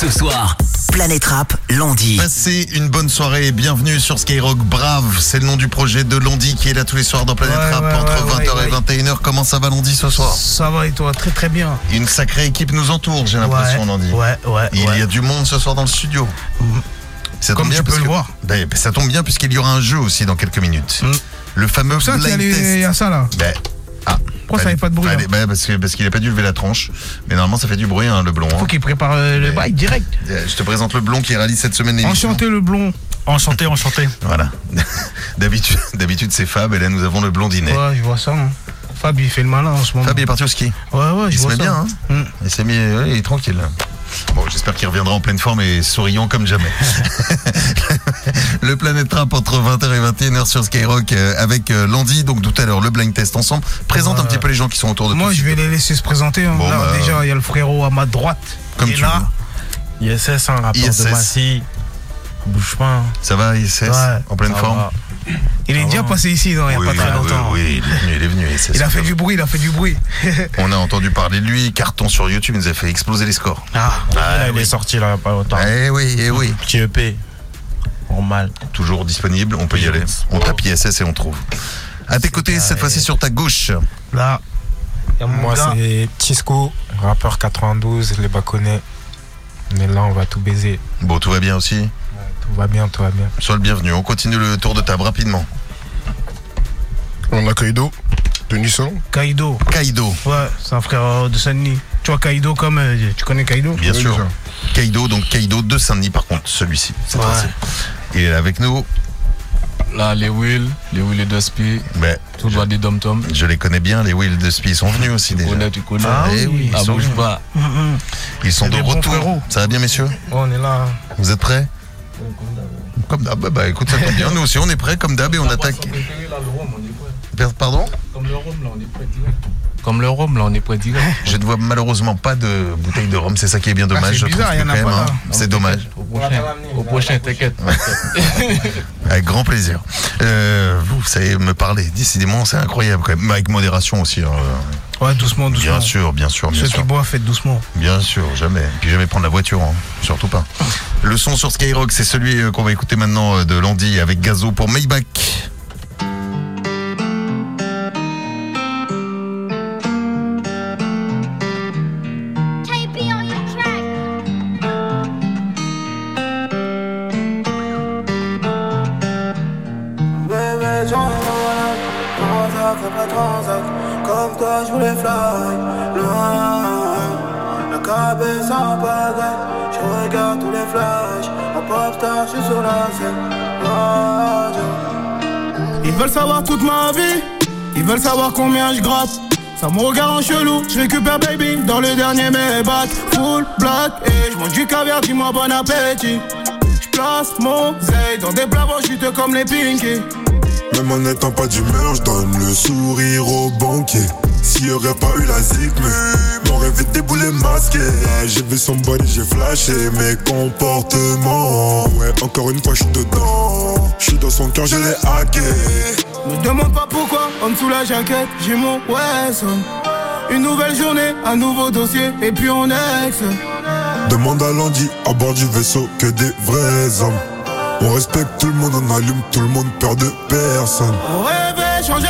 Ce soir, Planète Rap, Landy. Passez une bonne soirée et bienvenue sur Skyrock Brave. C'est le nom du projet de Landy qui est là tous les soirs dans Planète Ouais, Rap ouais, entre ouais, 20h ouais, et 21h. Comment ça va Landy ce soir? Ça va et toi? Très très bien. Une sacrée équipe nous entoure, j'ai l'impression ouais, Landy. Ouais, ouais. Il ouais. y a du monde ce soir dans le studio. Ça Comme tombe bien tu peux parce le que- voir. Ben, ça tombe bien puisqu'il y aura un jeu aussi dans quelques minutes. Mm. Le fameux C'est ça qu'il y a blind les- il y a test. ça là. Ben, ah, Pourquoi ça fait pas de bruit, là ben, Parce que- parce qu'il a pas dû lever la tronche. Mais normalement ça fait du bruit hein, le blond. hein. Faut qu'il prépare euh, le bail direct. Euh, Je te présente le blond qui réalise cette semaine l'émission. Enchanté le blond. Enchanté, enchanté. Voilà. D'habitude, d'habitude c'est Fab et là nous avons le blondinet. Ouais, je vois ça. hein. Fab il fait le malin en ce moment. Fab il est parti au ski. Ouais, ouais, je Il se vois met ça. bien, hein Mm. Il s'est mis, ouais, il est tranquille. Bon, j'espère qu'il reviendra en pleine forme et souriant comme jamais. le Planète Rap entre 20h et 21h sur Skyrock euh, avec euh, Landy. Donc tout à l'heure, le blind test ensemble. Présente un petit peu les gens qui sont autour de Moi je vais les laisser se présenter. hein. Bon, Là, bah, déjà il y a le frérot à ma droite. Comme qui est tu là. ISS, un rappeur ISS. de Massy. Bouge pas. hein. Ça va, ISS Ouais. En pleine forme va. Il est Ah déjà passé ici non, il n'y a oui, pas très oui, longtemps. oui, oui, il est venu, il est venu. Il a fait du bruit, il a fait du bruit. On a entendu parler de lui, carton sur YouTube, il nous a fait exploser les scores. Ah, Là, il est sorti là, il y a pas longtemps. Eh oui, eh oui. Petit EP. Normal. Toujours disponible, on peut y aller. On tape ISS et on trouve. À tes côtés, cette fois-ci sur ta gauche. là. Moi, c'est Tisco, rappeur 92, les Baconnais. Mais là, on va tout baiser. Bon, tout va bien aussi. Tout va bien, tout va bien. Sois le bienvenu. On continue le tour de table rapidement. On a Kaido, de Nissan. Kaido. Kaido, Ouais, c'est un frère euh, de Saint-Denis. Tu vois Kaido comme. euh, tu connais Kaido? Bien Oui, sûr. déjà. Kaido, donc Kaido de Saint-Denis, par contre, celui-ci. Ouais. Il est là avec nous. Là, les Will, les Will et Dusty, Mais tout droit des Dom Tom. je les connais bien, les Will de Spi sont venus aussi Tu déjà. connais, tu connais. Ah Eh oui, Ah, ils sont, bouge pas. Hum, hum. ils sont de retour. Ça va bien, messieurs? On est là. Vous êtes prêts? Comme d'hab. Bah, bah, écoute, ça tombe bien. Nous aussi, on est prêts comme d'hab et on attaque. Pardon Comme le rhum, là, on est prêt direct. Comme le rhum, là, on est prêt direct. Je ne vois malheureusement pas de bouteille de rhum, c'est ça qui est bien dommage. Ah, c'est bizarre, que il y en a quand pas même, là. hein, C'est dommage. Au prochain, au prochain t'inquiète. Avec grand plaisir. Euh, vous savez me parler, décidément, c'est incroyable quand même. Mais Avec modération aussi. hein. Ouais, doucement, doucement. Bien sûr, bien sûr, bien Ceux sûr. qui boivent, faites doucement. Bien sûr, jamais. Puis jamais prendre la voiture, hein. surtout pas. Le son sur Skyrock, c'est celui euh, qu'on va écouter maintenant euh, de Landy avec Gazo pour Maybach. Veulent savoir toute ma vie, ils veulent savoir combien je gratte. Ça me regarde en chelou, je récupère baby dans le dernier Maybach Full black et je mange du caviar, dis-moi bon appétit. Je place mon zay dans des plats chute comme les pinky. Même en n'étant pas d'humeur, je donne le sourire au banquier. S'il y aurait pas eu la zig, mais m'aurait vite déboulé masqué. Là, j'ai vu son body, j'ai flashé mes comportements. Ouais, encore une fois, je suis dedans. Je suis dans son cœur, je l'ai hacké. Me demande pas pourquoi, en dessous la jaquette, j'ai mon Wesson Une nouvelle journée, un nouveau dossier, et puis on ex Demande à Landy, à bord du vaisseau, que des vrais hommes. On respecte tout le monde, on allume tout le monde, peur de personne. On rêvait changer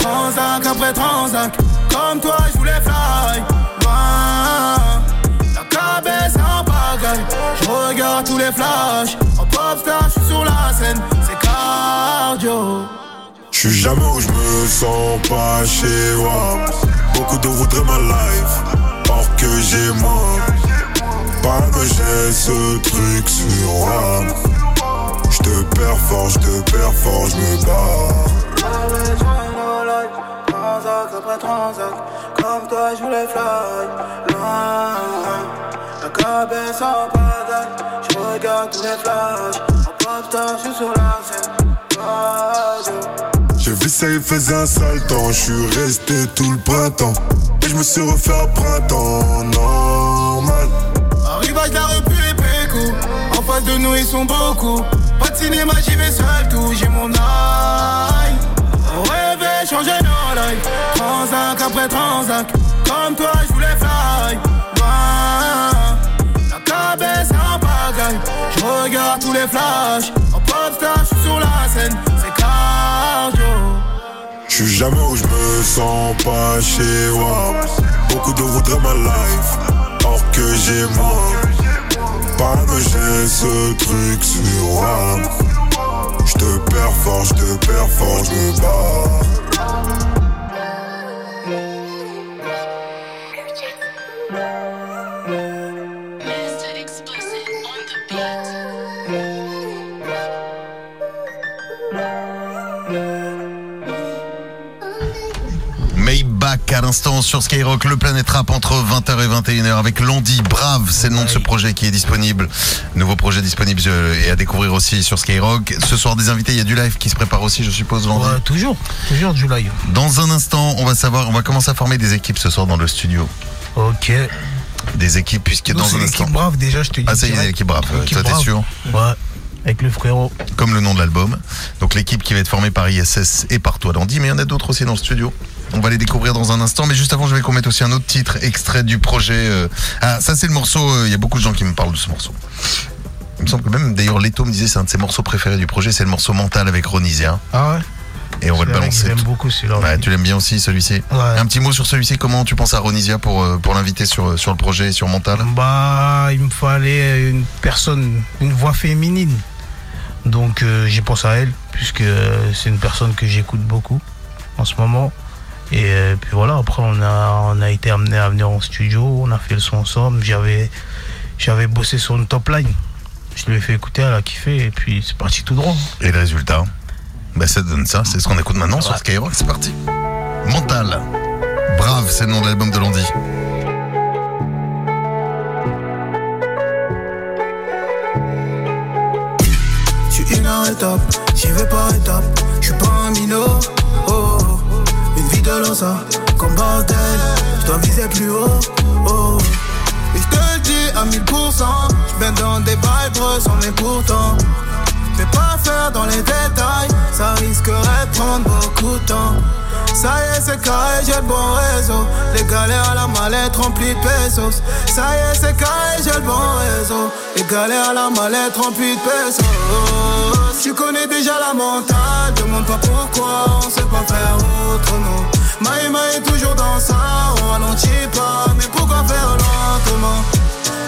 Transac après transac Comme toi je voulais fly. La cabesse en pagaille. Je regarde tous les flashs. En pop star je suis sur la scène. C'est cardio. Je suis jamais où je me sens pas chez moi. Beaucoup de voudraient ma life, or que j'ai moi. Pas que j'ai ce truc sur moi. Je te perds fort, je te fort, je me bats. Transac après transac Comme toi je voulais fly Loin La cabesse en pagaille Je regarde tous les flashs En pop star je suis sur la scène J'ai vu ça, il faisait un sale temps. Je suis resté tout le printemps. Et je me suis refait à printemps normal. Arrivage la rue puis les En face de nous ils sont beaucoup cinéma j'y vais seul tout J'ai mon eye rêvait changer nos lives Transac après transac Comme toi je voulais fly La voir tous les flashs. En popstar, je suis sur la scène, c'est cardio. Je suis jamais où je me sens pas chez moi. Beaucoup de voudraient ma life, or que j'ai moi. Pas que j'ai ce truc sur moi. Je te perds fort, je te perds fort, je me bats. À l'instant sur Skyrock, le Planète Rap entre 20h et 21h avec Landy Brave, c'est le nom de ce projet qui est disponible. Nouveau projet disponible euh, et à découvrir aussi sur Skyrock. Ce soir des invités, il y a du live qui se prépare aussi, je suppose, Landy. Ouais, toujours, toujours du live. Dans un instant, on va savoir, on va commencer à former des équipes ce soir dans le studio. Ok. Des équipes, puisque dans un instant. brave déjà, je te dis. Ah, ça y est, l'équipe Brave. Toi, t'es sûr Ouais, avec le frérot. Comme le nom de l'album. Donc l'équipe qui va être formée par ISS et par toi, Landy, mais il y en a d'autres aussi dans le studio. On va les découvrir dans un instant, mais juste avant, je vais qu'on mette aussi un autre titre extrait du projet. euh, Ah, ça c'est le morceau. euh, Il y a beaucoup de gens qui me parlent de ce morceau. Il me semble que même, d'ailleurs, Leto me disait c'est un de ses morceaux préférés du projet, c'est le morceau Mental avec Ronisia. Ah ouais? Et on va le balancer. J'aime beaucoup celui-là. Ouais, tu l'aimes bien aussi celui-ci Ouais. Un petit mot sur celui-ci, comment tu penses à Ronisia pour, euh, pour l'inviter sur, sur le projet et sur Mental? Bah, il me fallait une personne, une voix féminine. Donc euh, j'ai pensé à elle, puisque euh, c'est une personne que j'écoute beaucoup en ce moment. Et euh, puis voilà, après on a, on a été amené à venir en studio, on a fait le son ensemble. J'avais, j'avais bossé sur une top line. Je lui ai fait écouter, elle a kiffé, et puis c'est parti tout droit. Et le résultat bah, Ça donne ça, c'est ce qu'on écoute maintenant sur Skyrock, c'est parti. Mental. Brave, c'est le nom de l'album de Landy. J'y vais par étapes. Je suis pas un minot, oh, oh. Une vie de losa, comme bordel. Je dois viser plus haut, oh. Et je te le dis à 1000%. Je viens dans des vibes sans mais pourtant. Fais pas faire dans les détails, ça risquerait de prendre beaucoup de temps. Ça y est, c'est carré, j'ai le bon réseau. Les galères à la mallette remplie de pesos. Ça y est, c'est carré, j'ai le bon réseau. Les galères à la mallette remplie de pesos. Tu connais déjà la mentale, demande pas pourquoi, on sait pas faire autrement. Maïma est toujours dans ça, on ralentit pas, mais pourquoi faire lentement?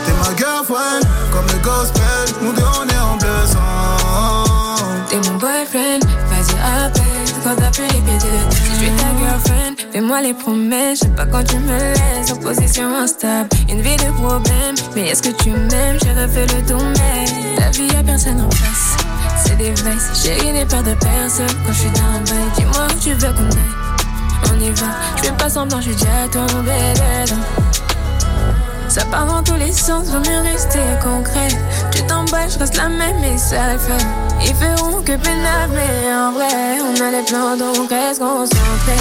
T'es ma girlfriend, comme le gospel, nous deux on est en sang. T'es mon boyfriend, vas-y appelle quand t'as plus les pieds je suis ta girlfriend, fais-moi les promesses. J'aime pas quand tu me laisses en position instable. Une vie de problème, mais est-ce que tu m'aimes? J'ai refait le tour, mais la vie y'a personne en face. C'est des vices, chérie n'ai peur de personne quand je suis dans le bail. Dis-moi où tu veux qu'on aille. On y va, je fais pas semblant, je suis déjà tombé dedans. Ça part dans tous les sens, vaut mieux rester concret. Tu t'emballes, je reste la même et ça le fait. Ils feront que pénal, mais en vrai, on a les plans donc reste concentré.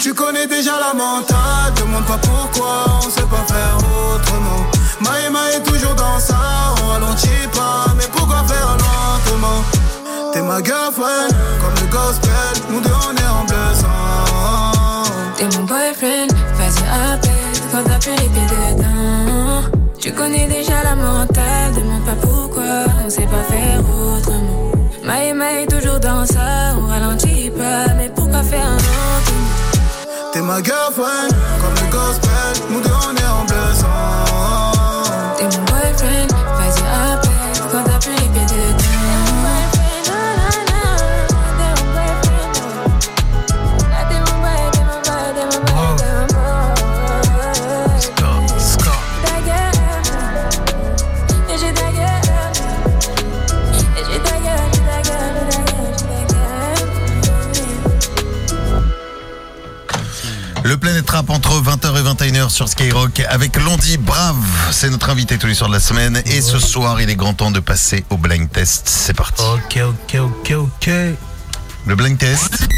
Tu connais déjà la mentale, demande pas pourquoi, on sait pas faire autrement. Maïma est toujours dans ça, on ralentit pas, mais pourquoi faire T'es ma girlfriend, comme le gospel, nous deux on est en bleu sang. T'es mon boyfriend, vas-y appelle quand t'as plus les pieds dedans. Tu connais déjà la mentale, demande pas pourquoi, on sait pas faire autrement. Maïma est toujours dans ça, on ralentit pas, mais pourquoi faire lentement? T'es ma girlfriend, comme le gospel, nous deux on est en bleu Le Planète Rap entre 20h et 21h sur Skyrock avec Landy Brave. C'est notre invité tous les soirs de la semaine. Et ce soir, il est grand temps de passer au blind test. C'est parti. Ok, ok, ok, ok. Le blind test.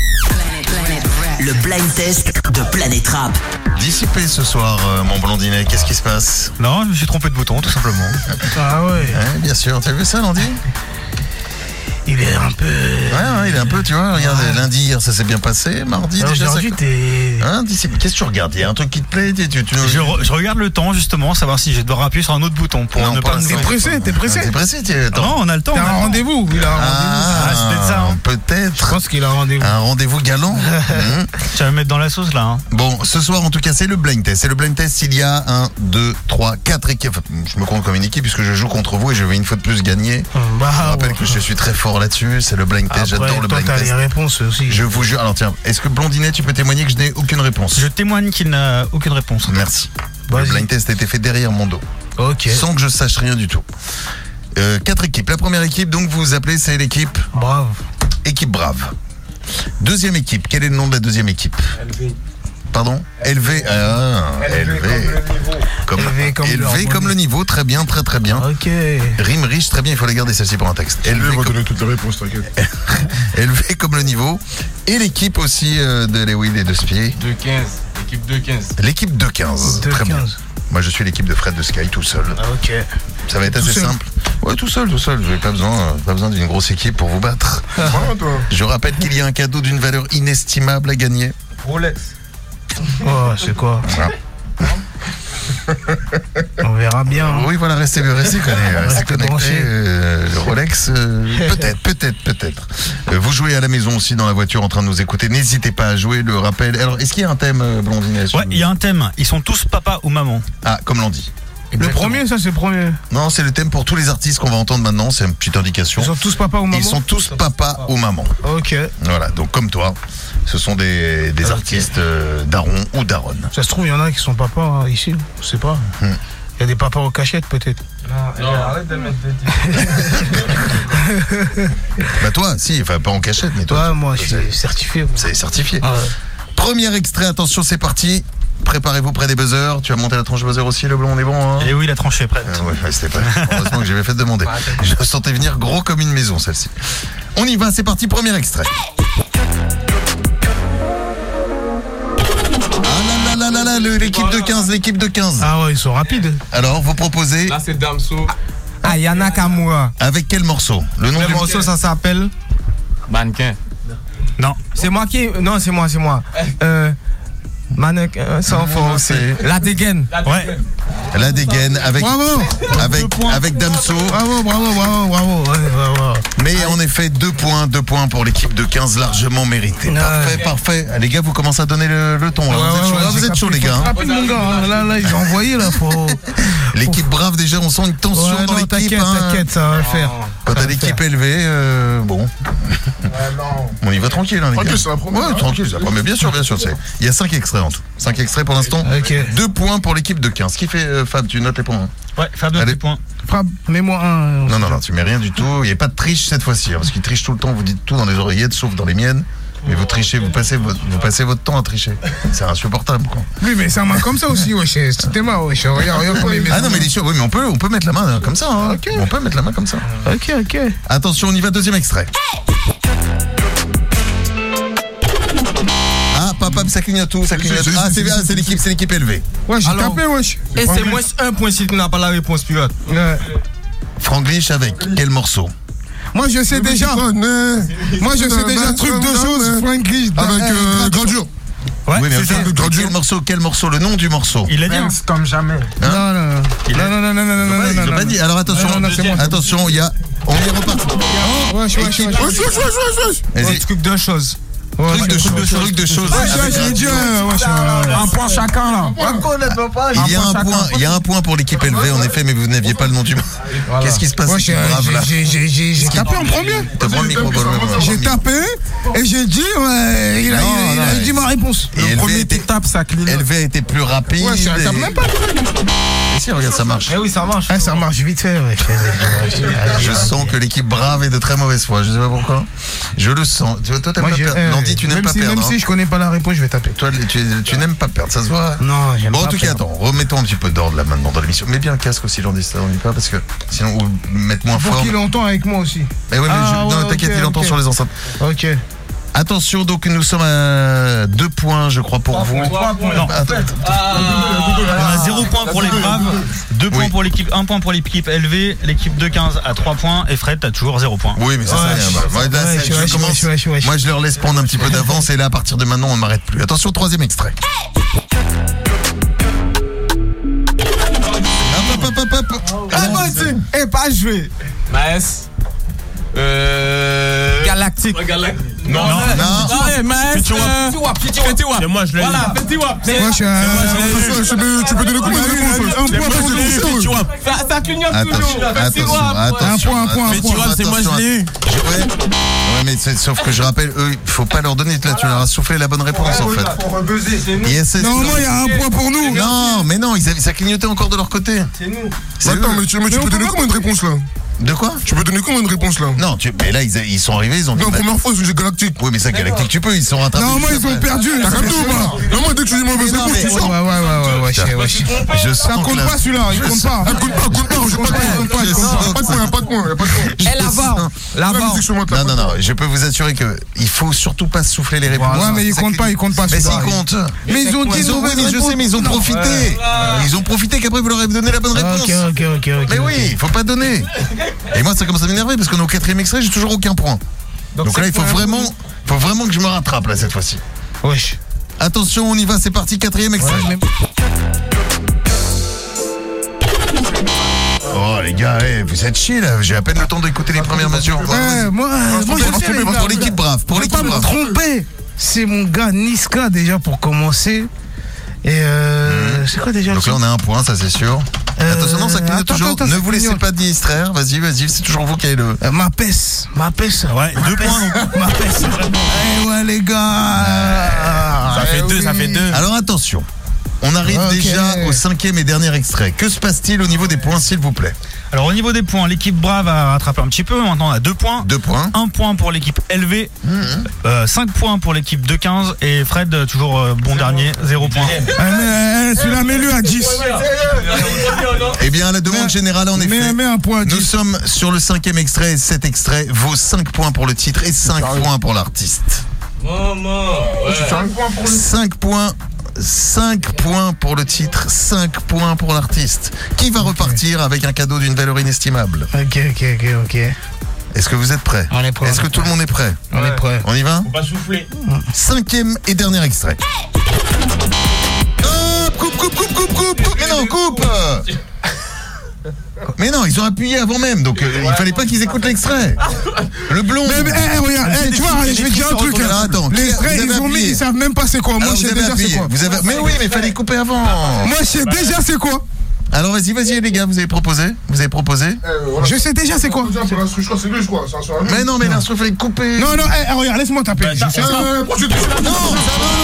Le blind test de Planète Rap. Dissipé ce soir, euh, mon blondinet. Qu'est-ce qui se passe? Non, je me suis trompé de bouton, tout simplement. Ah ouais. Ouais, Bien sûr. Tu as vu ça, Landy Il est un peu. Ouais, ouais, il est un peu, tu vois. Regarde, lundi, hier, ça s'est bien passé. Mardi, Alors, déjà. Aujourd'hui, t'es. Hein, Qu'est-ce que tu regardes? Il y a un truc qui te plaît tu, tu, tu- Je, re- je regarde le temps justement, savoir si je dois appuyer sur un autre bouton pour Non, ne pas. T'es pressé, t'es pressé. T'es pressé. Non, on a le temps. T'as on a un rendez-vous. Il a un rendez-vous. Ah, Ah, c'est peut-être ça, hein. Je pense qu'il a un rendez-vous. Un rendez-vous galant. Mhm. Tu vas me mettre dans la sauce là. hein. Bon, ce soir, en tout cas, c'est le blind test. C'est le blind test. Il y a un, deux, trois, quatre équipes. Enfin, je me compte comme une équipe puisque je joue contre vous et je vais une fois de plus gagner. Bah, Je rappelle ouais. que je suis très fort là-dessus. C'est le blind test. J'adore le toi, blind t'as les test. réponses aussi. Je vous jure. Alors tiens, est-ce que Blondinet, tu peux témoigner que je n'ai aucune réponse? Je témoigne qu'il n'a aucune réponse. Merci. Le blind test a été fait derrière mon dos. Ok. Sans que je sache rien du tout. Euh, quatre équipes. La première équipe, donc vous appelez, c'est l'équipe Bravo. Équipe Brave. Deuxième équipe, quel est le nom de la deuxième équipe? Pardon. Ah, LV. Comme, LV comme LV comme le niveau, très bien, très très bien. Ok. Rime riche, très bien, il faut la garder celle-ci pour un texte. Je LV comme, redonner toutes les réponses, t'inquiète. LV comme le niveau. Et l'équipe aussi euh, de Lewin et de Spier. 2-15. Équipe 2-15. L'équipe de 15. De Très bien. 15. Moi je suis l'équipe de Fred de Sky tout seul. Ah, Ok. Ça va être Tout assez seul simple. Ouais, tout seul, tout seul. Vous n'avez pas besoin, euh, pas besoin d'une grosse équipe pour vous battre. Je rappelle qu'il y a un cadeau d'une valeur inestimable à gagner. Rolex. Oh, c'est quoi Voilà. On verra bien. hein. Oui, voilà, restez, restez, connectés, restez branchés. euh, le Rolex, euh, peut-être, peut-être, peut-être. Euh, vous jouez à la maison aussi dans la voiture en train de nous écouter. N'hésitez pas à jouer le rappel. Alors, est-ce qu'il y a un thème, euh, Blondine Ouais, il y a un thème. Ils sont tous papa ou maman. Ah, comme l'on dit. Le premier, ça, c'est le premier. Non, c'est le thème pour tous les artistes qu'on va entendre maintenant. C'est une petite indication. Ils sont tous papa ou maman Ils sont tous papa ou maman. Ok. Voilà, donc comme toi, ce sont des, des artistes euh, daron ou daronne. Ça se trouve, il y en a qui sont papas hein, ici. Je sais pas. Hmm. Il y a des papas aux cachettes, peut-être. Non, arrête de mettre des Bah toi, si, enfin pas en cachette, mais toi. Ouais, moi, je c'est- suis certifié. C'est certifié. Ah ouais. Premier extrait, attention, c'est parti. Préparez-vous près des buzzers. Tu as monté la tranche buzzer aussi, le blond, on est bon hein Et oui, la tranche est prête. Euh, ouais, ouais, c'était pas. Heureusement que j'avais fait demander. Je sentais venir gros comme une maison, celle-ci. On y va, c'est parti, premier extrait. Ah là là là là là, le- l'équipe de 15, l'équipe de 15. Ah ouais, ils sont rapides. Alors, vous proposez Là, c'est Damso. Aya Nakamura. avec quel morceau Le nom Le du morceau, ça s'appelle. Mannequin. Non. C'est moi qui. Non, c'est moi, c'est moi. Euh. Mannequin sans force. c'est- La dégaine. Ouais. La dégaine avec Bravo avec avec Damso. Bravo, bravo, bravo, bravo. Ouais, ouais. Mais en effet, deux points, deux points pour l'équipe de 15 largement mérité. Ouais. Parfait, parfait. Ah, Les gars, vous commencez à donner le, le ton. là. Vous êtes là, vous capté. les gars. Hein. rapide, mon gars. hein. Là, là, ils ont envoyé, là. Faut. L'équipe brave, déjà, on sent une tension Ouais, dans non, l'équipe. t'inquiète, hein. t'inquiète, ça va le faire. Quand t'as l'équipe élevée, euh, bon. non. On y va tranquille, hein, les Tranquille, gars. c'est la première, Ouais, hein. tranquille, c'est la première. Bien sûr, bien sûr. c'est- Il y a cinq extraits en tout. Cinq extraits pour l'instant. Ok. Deux points pour l'équipe de 15. Ce qui fait, euh, Fab, tu notes les points. hein. Ouais, Fab Allez. petits points. Frappe, mets-moi un. Non, non, non, tu mets rien du tout. Il n'y a pas de triche cette fois-ci. hein, parce qu'ils trichent tout le temps. Vous dites tout dans les oreillettes, sauf dans les miennes. Mais vous trichez, vous passez votre, vous passez votre temps à tricher. C'est insupportable, quoi. Lui, mais ça main comme ça aussi, wesh. C'était marrant, wesh. Regarde, regarde il met Ah non, mais les oui, mais on peut, on peut mettre la main hein, comme ça. hein. Ok. On peut mettre la main comme ça. Ok, ok. Attention, on y va, deuxième extrait. Ah, ça clignote tout, ça clignote. c'est- Ah, c'est- ah, c'est l'équipe, c'est l'équipe élevée. Ouais, j'ai tapé, wesh. Et c'est moins un point si tu n'as pas la réponse, pilote. Ouais. Franglish avec quel morceau? Moi, je sais déjà. Moi, je sais déjà truc de choses. Frank Rich. Avec euh, Gradure. Ouais, Oui, mais c'est ça. quel, quel morceau Quel morceau Le nom du morceau? Il l'a dit. hein. Comme jamais. Non, non, non. Il a- Non, non, non, non, non, non, non, non, pas non. dit. Alors attention, Non, non, attention, il y a. On est reparti. Wesh, wesh, wesh, Wesh, wesh. wesh, wesh, truc de choses. Ouais, Truc de choses, truc de choses. Un point chacun, là. Il y a un point, il y a un point pour l'équipe élevée en effet, mais vous n'aviez pas le nom du. Qu'est-ce qui se passe j'ai- tapé en premier. Le le J'ai tapé et j'ai dit, ouais, il a, a- a dit ma réponse. Et élevé était, tape, ça clignote. élevé était plus rapide. Ouais, je tape même pas. Si, regarde, ça marche. Eh oui, ça marche. Ah, ça marche vite fait, ouais. Je sens que l'équipe brave est de très mauvaise foi. Je sais pas pourquoi. Je le sens. Tu vois, toi, Moi, pas perdre. euh, Nandi, tu n'aimes pas si, perdre. Même hein. si je connais pas la réponse, je vais taper. Toi, tu, tu n'aimes pas perdre, ça se voit. Non, j'aime Bon, en pas tout cas, perdre. attends, remettons un petit peu d'ordre là maintenant dans l'émission. Mets bien le casque aussi, j'en dis ça, on dit pas, parce que sinon, ou mettre moins fort. qu'il entend avec moi aussi. Mais ouais, mais Ah, je- non, ouais, t'inquiète, ok, il entend sur les enceintes. Ok. Attention, donc nous sommes à deux points, je crois, pour vous. Non. Attends, On a 0 points pour les Braves, 2 points pour l'équipe, 1 point pour l'équipe LV, l'équipe de 15 à 3 points et Fred t'as toujours 0 points. Oui, mais ça, c'est Bah, moi, je- leur laisse prendre un petit peu d'avance et là, à partir de maintenant, on ne m'arrête plus. Attention, troisième extrait. Hop, hop, hop, hop, hop. Ah, moi, tu Eh, pas joué. Maes. Euh. Galactique. Non, Non. Ouais, Maes. Petit wap. Petit wap. C'est moi, je l'ai Voilà, petit wap. C'est- Moi, je suis un. Ouais, je peux- Tu peux donner combien de Un point. Ça, clignote toujours. Un point, un point, un point. c'est moi, je l'ai eu. Ouais, mais sauf que je rappelle, eux, il faut pas leur donner. Là, tu leur as soufflé la bonne réponse, en fait. C'est- Normalement, il y a un point pour nous. Non, mais non, ils avaient, ça clignotait encore de leur côté. C'est Attends, mais tu, mais tu peux donner combien de réponses là? De quoi Tu peux donner combien de réponses là Non, tu, mais là, ils, ils sont arrivés, ils ont dit. Non, bah, première fois, j'ai galactique. oui, mais ça, Galactique, tu peux, ils sont rattrapés. Non, moi, ils ont perdu. T'as capté ou pas Non, moi, dès que tu dis mauvaise réponse, mais- tu Ouais, sors. ouais, ouais, ouais, ouais, ouais, ouais. Je Ça compte pas celui-là, il compte pas. Ah, compte pas, compte pas, Je compte pas. Pas de point, pas de point, pas de point. Eh, moi, t'as Non, non, non, je peux vous assurer que il faut surtout pas souffler les réponses. Ouais, mais ils comptent pas, ils comptent pas Mais s'ils comptent. Mais ils ont dit Ils ont, mauvaise oui, mais je réponse. sais, mais ils ont profité. Ils ont profité qu'après vous leur avez donné la bonne réponse. Ok, ok, ok, ok. Mais oui, il faut pas donner. Et moi, ça commence à m'énerver parce qu'on est au quatrième extrait, j'ai toujours aucun point. Donc, là, il faut vraiment, faut vraiment que je me rattrape là cette fois-ci. Wesh. Attention, on y va, c'est parti, quatrième extrait. Ouais, Oh les gars, eh, vous êtes chiés là, j'ai à peine le temps d'écouter les premières mesures. Ouais, moi, moi, pour l'équipe brave, pour Je vais pas l'équipe me brave. tromper. C'est mon gars Niska déjà pour commencer. Et euh, c'est quoi déjà Donc là, on a un point, ça c'est sûr. Euh, Attention, non, ça clignote attends, toujours. attends, ne vous laissez pas distraire. Vas-y, vas-y, c'est toujours vous qui avez le. Euh, Ma peste, ma peste. Ouais, 2 points donc. Ma peste. Eh ouais les gars. Ça fait Eh deux, ça fait deux. Alors attention, on arrive déjà au cinquième et dernier extrait. Que se passe-t-il au niveau des points, s'il vous plaît Alors au niveau des points, l'équipe Brave a rattrapé un petit peu. Maintenant on a 2 points. Deux points. 1 point pour l'équipe LV, 5 points pour l'équipe de 15 et Fred euh, toujours euh, bon dernier, 0 points. Eh, mais, eh, Celui-là, mets-le à 10. Eh bien, à la demande Mais- générale, en effet. Mets, mets un point à Nous 10. sommes sur le cinquième extrait. Cet extrait vaut 5 points pour le titre et 5 points pour l'artiste. Maman. 5 points. 5 points pour le titre, 5 points pour l'artiste. Qui va repartir avec un cadeau d'une valeur inestimable? Ok, ok, ok, ok. Est-ce que vous êtes prêts? On est prêt. Est-ce que tout le monde est prêt? On est prêt. On y va? Faut pas souffler. Cinquième et dernier extrait. Coupe, coupe, coupe, coupe, coupe, coupe. Mais non, coupe Mais non, ils ont appuyé avant même, donc euh, il fallait pas qu'ils écoutent l'extrait. Le blond. Mais, mais, eh, regarde, eh, tu vois, je vais te dire un truc. Alors, attends, Les avez ils ont mis, ils savent même pas c'est quoi. Moi, je vous sais avez déjà c'est quoi. Vous avez... Mais oui, mais il fallait couper avant. Moi, je sais déjà c'est quoi. Alors vas-y, vas-y les gars, vous avez proposé Vous avez proposé Je sais déjà c'est quoi. Je crois que c'est lui, je crois. C'est un sur un Mais non, mais l'instru fallait couper. Non, non, eh, regarde, laisse-moi taper. Je sais ça. Euh, pourquoi tu touches là Non,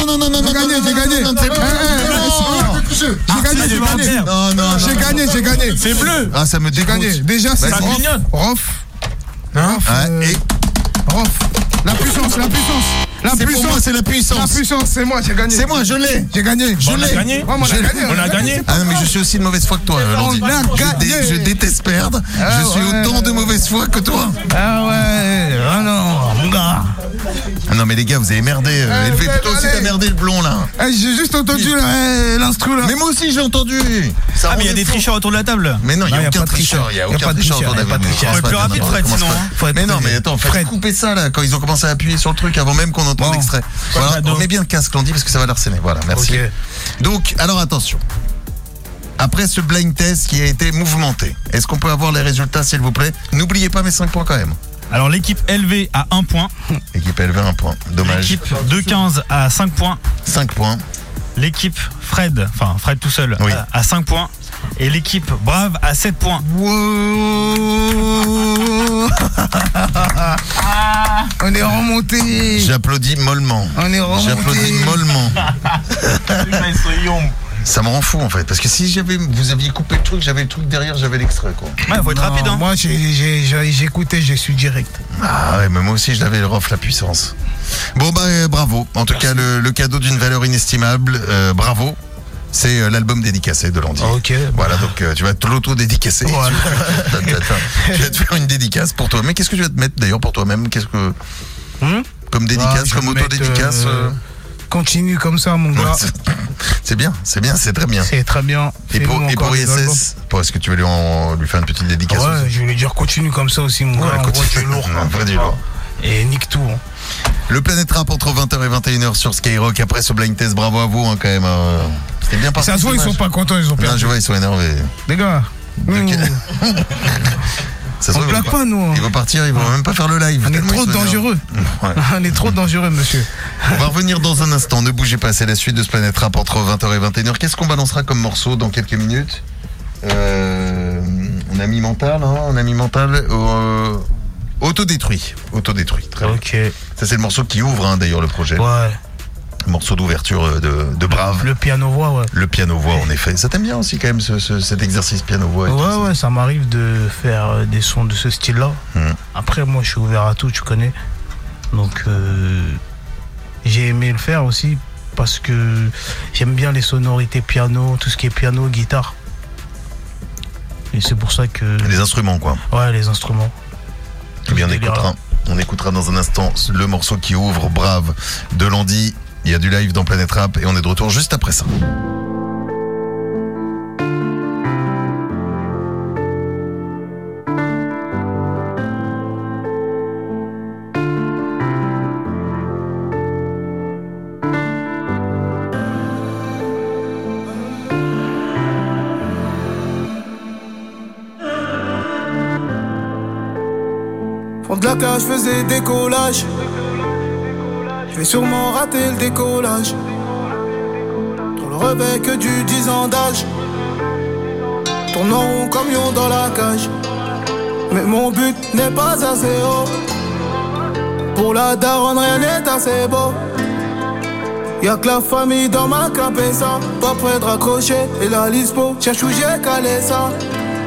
non, non, non, non, non, J'ai gagné, non, j'ai non, gagné. non, non, c'est Eh, eh, pas- eh, Touché. J'ai gagné, j'ai gagné. Non, non. J'ai gagné, j'ai gagné. C'est bleu. Ah, ça me J'ai dégoûte. gagné. Déjà, c'est. Rof. Rof. Rof. Ah, euh, Rof. La puissance, la puissance. La puissance. c'est la La puissance. puissance, c'est moi, j'ai gagné. C'est moi, je l'ai. J'ai gagné. Je l'ai. gagné on a gagné. On a gagné Ah non, mais je suis aussi de mauvaise foi que toi. On a gagné. je déteste perdre. Ah je suis autant de mauvaise foi que toi. Ah ouais. Ah non, mon gars. Ah non, mais les gars, vous avez merdé. euh, Eh, Toi aussi, t'as merdé le blond, là. Eh, J'ai juste entendu là, eh, l'instru là. Mais moi aussi, j'ai entendu. Ça Ah mais il y a rendait des fou. tricheurs autour de la table. Mais non, il n'y a y a aucun pas de tricheur. Il n'y a tricheur. Y a aucun pas de tricheur autour de la pas de table. Faut être plus rapide, Fred, sinon, pas. hein. Faut être Mais non, plus- mais attends, fallait Fred. couper ça là quand ils ont commencé à appuyer sur le truc avant même qu'on entende Bon. l'extrait. Voilà, on met bien le casque, Landy, parce que ça va l'harceler. Voilà, merci. Ok. Donc, alors attention. Après ce blind test qui a été mouvementé, est-ce qu'on peut avoir les résultats, s'il vous plaît? N'oubliez pas mes 5 points quand même. Alors l'équipe LV a 1 point, Équipe élevé, un point. Dommage. l'équipe de 15 a 5 points, 5 points. l'équipe Fred, enfin Fred tout seul, Oui. a 5 points et l'équipe Brave a 7 points. Wow. On est remonté. J'applaudis mollement. On est remonté. J'applaudis mollement. Ça me rend fou en fait. Parce que si j'avais, vous aviez coupé le truc, j'avais le truc derrière, j'avais l'extrait quoi. Ouais, faut être Non, rapide hein. Moi, j'ai- j'ai j'ai- j'ai écouté, j'ai su direct. Ah ouais, mais moi aussi je l'avais le ref la puissance. Bon bah euh, bravo. En tout cas le, le cadeau d'une valeur inestimable, euh, bravo. C'est euh, l'album dédicacé de Landy. Ok. Voilà donc euh, tu vas te l'auto-dédicacer. Voilà. tu vas te faire une dédicace pour toi. Mais qu'est-ce que tu vas te mettre d'ailleurs pour toi-même? Qu'est-ce que Hum Comme dédicace, Ah, je comme auto-dédicace. euh, euh, Continue comme ça, mon gars. c'est- bien, c'est bien, c'est très bien. C'est très bien. Et pour, et pour. ISS, est-ce que tu veux lui, en- lui faire une petite dédicace Ouais, aussi je voulais dire continue comme ça aussi, mon Ouais, gars. continue. Lourd. Du. Et nique tout. hein. Le Planète Rap entre 20h et 21h sur Skyrock. Après ce blind test, bravo à vous hein, quand même. euh, C'était bien parti. Ça se voit, ils sont pas contents, ils ont Non, perdu. je vois, ils sont énervés. Les gars, nous, Ça on vont pas, nous. hein. Ils vont partir, ils vont même pas faire le live. On est trop dangereux. Ouais. On est trop dangereux, monsieur. On va revenir dans un instant. Ne bougez pas, c'est la suite de ce Planète Rap entre 20h et 21h. Qu'est-ce qu'on balancera comme morceau dans quelques minutes Euh, On a mis mental, hein On a mis mental. euh, Autodétruit. Autodétruit. Très bien. Ok. Ça, c'est le morceau qui ouvre hein, d'ailleurs le projet. Ouais. Morceau d'ouverture euh, de, de Brave. Le piano-voix, ouais. Le piano-voix, en effet. Ça t'aime bien aussi, quand même, ce- ce- cet exercice piano-voix tout Ouais, ouais, ça m'arrive de faire euh, des sons de ce style-là. Mhm. Après, moi, je suis ouvert à tout, tu connais. Donc, euh, j'ai aimé le faire aussi parce que j'aime bien les sonorités piano, tout ce qui est piano, guitare. Et c'est pour ça que. Les instruments, quoi. Ouais, les instruments. Eh bien, on écoutera, on écoutera dans un instant le morceau qui ouvre Brave de Landy. Il y a du live dans Planète Rap et on est de retour juste après ça. De la cage, faisais décollage. Je sûrement rater le décollage. Dans le réveil que du 10 ans d'âge. Rond comme lion dans la cage. Mais mon but n'est pas assez haut. Pour la daronne, rien n'est assez beau. Y'a que la famille dans ma cabeza. Pas près de raccrocher et la lispo. Cherche où j'ai calé ça.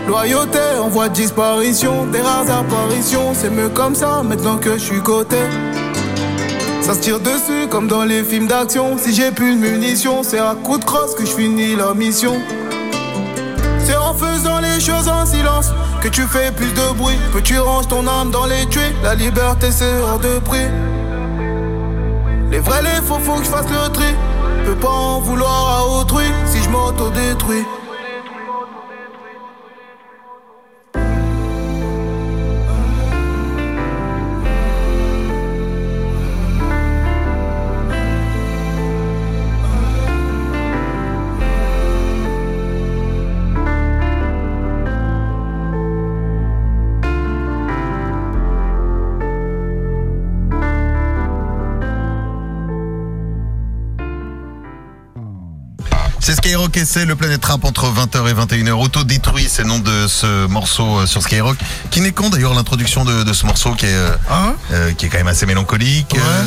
Loyauté en voie de disparition. Des rares apparitions. C'est mieux comme ça maintenant que je suis coté. Ça se tire dessus comme dans les films d'action. Si j'ai plus de munitions, c'est à coup de crosse que je finis la mission. C'est en faisant les choses en silence que tu fais plus de bruit. Que tu ranges ton âme dans les tués. La liberté c'est hors de prix. Les vrais, les faux, faut que je fasse le tri. Peux pas en vouloir à autrui si je m'auto-détruis. C'est Skyrock et c'est le Planète Rap entre 20h et 21h. Autodétruit, c'est le nom de ce morceau euh, sur Skyrock. Qui n'est con d'ailleurs l'introduction de, de ce morceau qui est, euh, Hein euh, qui est quand même assez mélancolique. euh,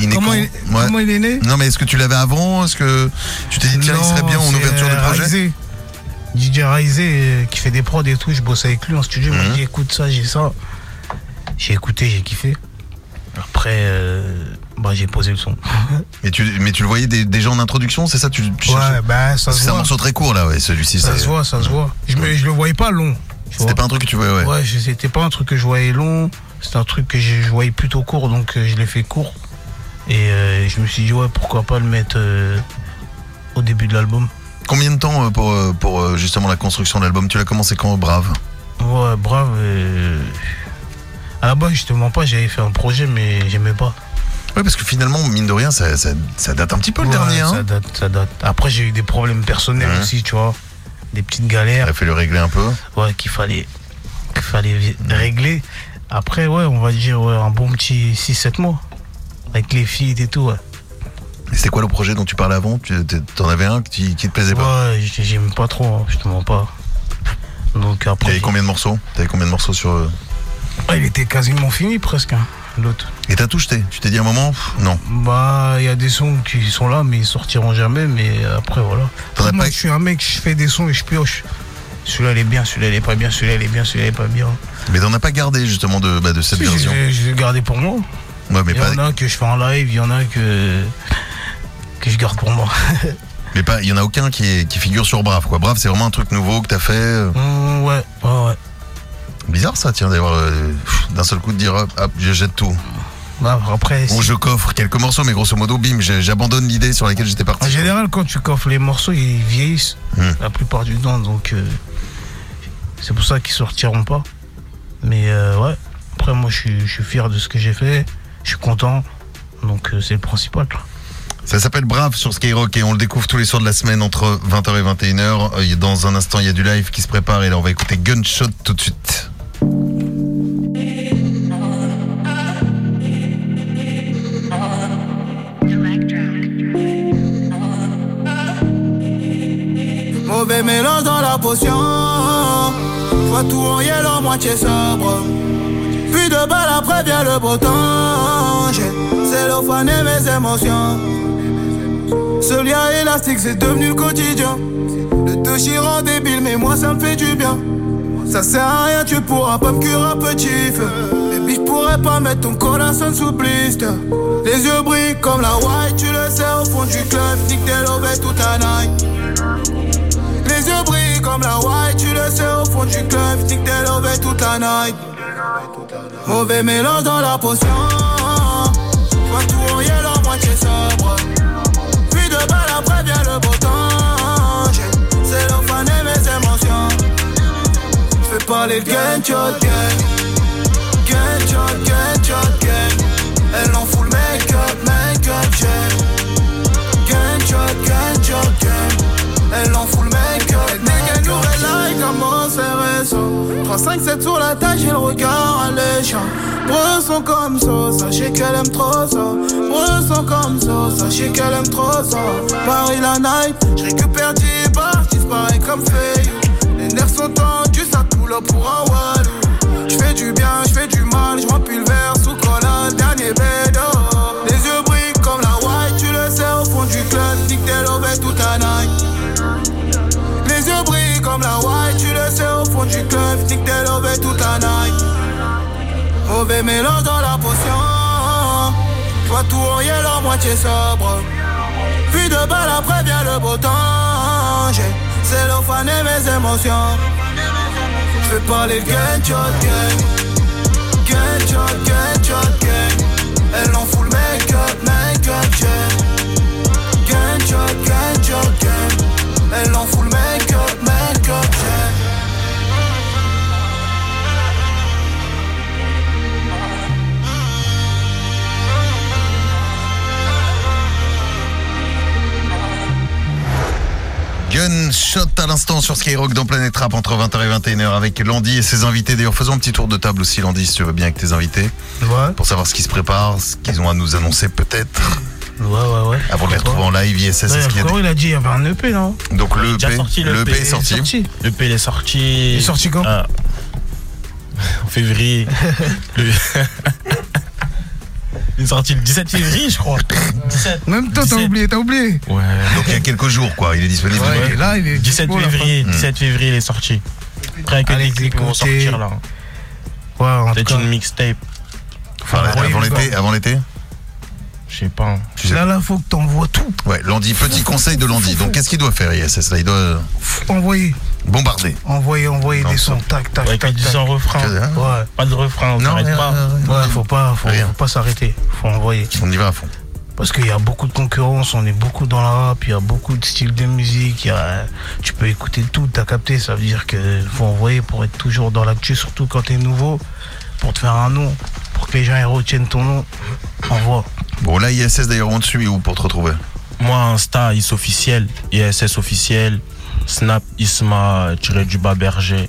il n'est Comment con. il, Ouais. comment il est né Non mais est-ce que tu l'avais avant? Est-ce que tu t'es dit tiens il serait bien en ouverture de projet? DJ Raizé qui fait des prods et tout, je bosse avec lui en studio, il m'a dit écoute ça, j'ai ça. J'ai écouté, j'ai kiffé. Après, euh, bah, j'ai posé le son. mais tu, mais tu le voyais des- déjà en introduction, c'est ça tu, tu Ouais, cherchais bah ça se C'est un voit. morceau très court là, ouais, celui-ci. Ça se voit, ça se voit. Je, me, je le voyais pas long. C'était pas un truc que tu voyais, ouais. Ouais, je- c'était pas un truc que je voyais long, c'était un truc que je, je voyais plutôt court, donc euh, je l'ai fait court. Et euh, je me suis dit, ouais, pourquoi pas le mettre euh, au début de l'album. Combien de temps pour, pour justement la construction de l'album? Tu l'as commencé quand Brave? Ouais, brave. euh, À la base, justement pas, j'avais fait un projet, mais j'aimais pas. Ouais, parce que finalement, mine de rien, ça, ça- ça date un petit peu le Ouais, dernier. Ça Hein date, ça date. Après, j'ai eu des problèmes personnels aussi, tu vois. Des petites galères. Il a fallu le régler un peu. Ouais, qu'il fallait, qu'il fallait régler. Après, ouais, on va dire ouais, un bon petit 6-7 mois. Avec les filles et tout, ouais. Et C'était quoi le projet dont tu parlais avant? T'en avais un qui, qui te plaisait pas? Ouais, j'ai- j'aime pas trop, hein, je te mens pas. Donc après. T'avais combien de morceaux? T'avais combien de morceaux sur. euh, Ouais, il était quasiment fini presque, hein, l'autre. Et t'as tout jeté Tu t'es dit à un moment pff, Non. Bah, il y a des sons qui sont là, mais ils sortiront jamais. Mais après, voilà. Moi, pas- je suis un mec, je fais des sons et je pioche. Celui-là, il est bien, celui-là, il est pas bien, celui-là, il est bien, celui-là, il est pas bien. Mais t'en as pas gardé justement de, bah, de cette Si, version. je l'ai- gardé pour moi. Ouais, mais il y pas, en a que je fais en live, il y en a que, que je garde pour moi. mais pas. Il y en a aucun qui, est- qui figure sur Brave quoi. Brave, c'est vraiment un truc nouveau que t'as fait. euh, Hum, ouais, ouais, ouais. Bizarre ça, tiens, d'avoir euh, d'un seul coup de dire hop, hop, je jette tout. Bah, après, Ou je coffre quelques morceaux, mais grosso modo, bim, j'ai- j'abandonne l'idée sur laquelle j'étais parti. En général, quand tu coffres les morceaux, ils vieillissent Hmm. la plupart du temps, donc euh, c'est pour ça qu'ils sortiront pas. Mais euh, ouais, après moi je suis, je suis fier de ce que j'ai fait, je suis content, donc euh, c'est le principal. Ça s'appelle Brave sur Skyrock et on le découvre tous les soirs de la semaine entre 20h et 21h. Euh, Dans un instant, il y a du live qui se prépare et là, on va écouter Gunshot tout de suite. Mauvais mélange dans la potion. Soit tout en yellow, moitié sobre. Puis de balle après vient le beau temps. J'ai cellophané mes émotions. Ce lien élastique, c'est devenu le quotidien. Le touchy rend débile, mais moi ça me fait du bien. Ça sert à rien, tu pourras pas me cuire un petit feu. Baby, je pourrais pas mettre ton corazon sous blister. Les yeux brillent comme la white, tu le sais au fond du club. Nick des lovés toute la night. Comme la white, tu le sais au fond du club. Nick des lovés toute la night. Mauvais mélange dans la potion. Soit tout en yellow, moitié sobre. Puis de balle après vient le beau temps. J'ai cellophané mes émotions. Fais parler le gang, shot gang. Gang, shot, gang, shot, gang. Elle en fout le make-up, make-up, gang. Shot, gang, shot, gang. Elle en fout le make-up, like, comment c'est récent. 3, 5, 7 sur la tâche, j'ai le regard alléchant. Bresson comme ça, sachez qu'elle aime trop ça. Bresson comme ça, sachez qu'elle aime trop ça. Paris la night, je récupère 10 bars, disparaît comme fait. Les nerfs sont tendus, ça coule pour un walou. Je fais du bien, je fais du mal, je remplis le verre sous collade, dernier bédo. 9, tic t'es lové toute la night. Mauvais mélange dans la potion. Toi tout en la moitié sobre. Puis de balle après vient le beau temps. J'ai cellophané mes émotions. Je vais parler gun, shot, sur Skyrock dans Planète Rap entre 20h et 21h avec Landy et ses invités. D'ailleurs, faisons un petit tour de table aussi, Landy, si tu veux bien avec tes invités. Pour savoir ce qui se prépare, ce qu'ils ont à nous annoncer peut-être. Ouais, ouais, ouais. Avant de les retrouver en live, ISS, Ouais, est-ce qu'il y a des- il a dit il y avait un EP, non Donc le EP, sorti, le le EP EP est sorti. Le P il est sorti. Il est sorti quand Ah. En février. Le- il est sorti le 17 février, je crois. 17. Même toi, t'as 17. oublié, t'as oublié. Ouais. Donc il y a quelques jours, quoi. Il est disponible. Ouais, il est là, il est 17 dispo, là, février, Hmm. 17 février, il est sorti. Après, avec Allez les clips vont sortir là. Ouais, en tout Peut-être cas. une mixtape. Enfin, avant l'été, avant l'été Je sais pas. Tu sais- Là, là, faut que t'envoies tout. Ouais, Landy, petit conseil de Landy. Donc qu'est-ce qu'il doit faire, ISS là Il doit Envoyer, bombarder. envoyer, envoyer des sons, tac, tac, Avec tac, tac. sans refrain. Ouais. Pas de refrain, on s'arrête pas. rien, rien. Ouais, faut pas, faut, Rien. faut pas s'arrêter. Faut envoyer. On y va à fond. Parce qu'il y a beaucoup de concurrence, on est beaucoup dans la rap, il y a beaucoup de styles de musique, il y a- tu peux écouter tout, t'as capté, ça veut dire qu'il faut envoyer pour être toujours dans l'actu, surtout quand t'es nouveau, pour te faire un nom, pour que les gens ils retiennent ton nom, envoie. Bon, là, ISS d'ailleurs, on te suit où pour te retrouver? Moi, Insta, is officiel, ISS officiel, Snap, Isma, tiré du bas berger.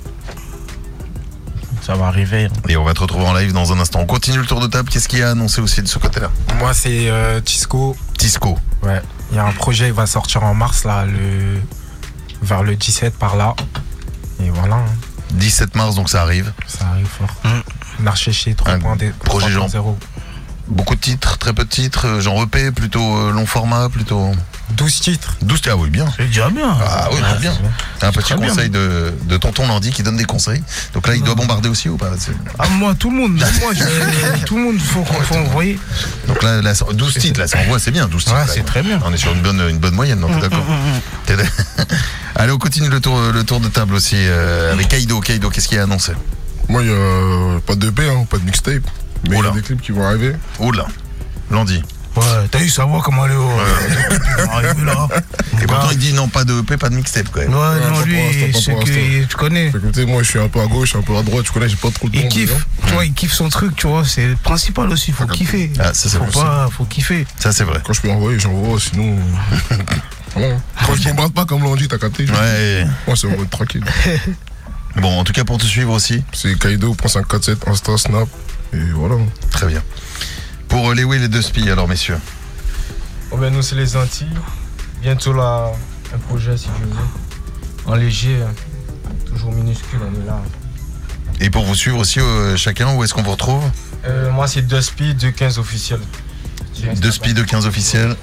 Ça va arriver. hein. Et on va te retrouver en live dans un instant. On continue le tour de table. Qu'est-ce qu'il y a annoncé aussi de ce côté-là Moi, c'est euh, Tisco. Tisco. Ouais. Il y a un projet, il va sortir en mars, là, le... vers le 17 par là. Et voilà, hein, 17 mars, donc ça arrive. ça arrive fort. Mm. L'archéché Un 3.0. projet genre. Beaucoup de titres, très peu de titres, genre EP, plutôt euh, long format, plutôt. 12 titres. 12 ah oui, bien. C'est déjà bien. Ah oui, bien. Un petit bien. conseil de, de tonton Landy qui donne des conseils. Donc là, il doit bombarder aussi ou pas Ah, moi, tout le monde, moi, je- tout le monde, faut, faut envoyer. Donc là, là, 12 titres, là, ça envoie, c'est bien, 12 titres. Ouais, là. c'est très bien. On est sur une bonne, une bonne moyenne, donc d'accord. T'es d'accord Allez, on continue le tour, le tour de table aussi euh, avec Kaido. Kaido, qu'est-ce qu'il a annoncé Moi, il y a pas de EP, hein, pas de mixtape. Mais il y a des clips qui vont arriver. Oula, Landy. Ouais, t'as eu sa voix comment elle est haut. Arrivé là. Et pourtant, il dit non, pas de EP, pas de mixtape quand même. Ouais, non, pas lui, pour l'instant, pas ce pour que l'instant. tu connais. Écoutez, moi je suis un peu à gauche, un peu à droite, tu connais, j'ai pas trop le temps. Il kiffe, déjà. tu vois, il kiffe son truc, tu vois, c'est le principal aussi, faut kiffer. Ah, ça, c'est faut vrai pas, faut kiffer. Ça, c'est vrai. Quand je peux envoyer, j'envoie, sinon. voilà. Quand je bombarde pas comme l'on dit, t'as capté Ouais. Moi c'est en mode tranquille. Bon, en tout cas, pour te suivre aussi. C'est Kaido.547, Insta, Snap, et voilà. Très bien. Pour les Will et deux Spi, alors, messieurs. Oh ben nous c'est les Antilles. Bientôt là, un projet si Dieu veut. En léger, hein. toujours minuscule, on est là. Et pour vous suivre aussi, euh, chacun, où est-ce qu'on vous retrouve Euh, moi c'est Dusty 215 officiel. Deux Spi de 15 officiels.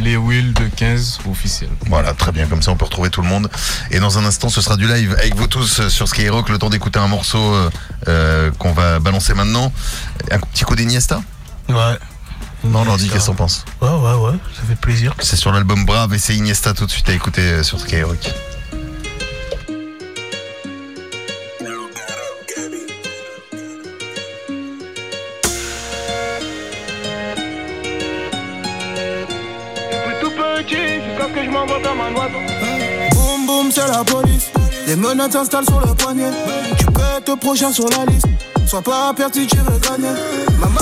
Les Will de 15 officiels. Voilà, très bien, comme ça on peut retrouver tout le monde. Et dans un instant, ce sera du live avec vous tous euh, sur Skyrock, le temps d'écouter un morceau euh, qu'on va balancer maintenant. Un petit coup d'Iniesta Ouais. Non, Landy, qu'est-ce que t'en penses Ouais, ouais, ouais, ça fait plaisir. C'est sur l'album Brave et c'est Iniesta tout de suite à écouter euh, sur Skyrock. Boum boum, c'est la police. Les menottes s'installent sur le poignet. Tu peux être prochain sur la liste. Sois pas perdu, tu veux gagner. Maman,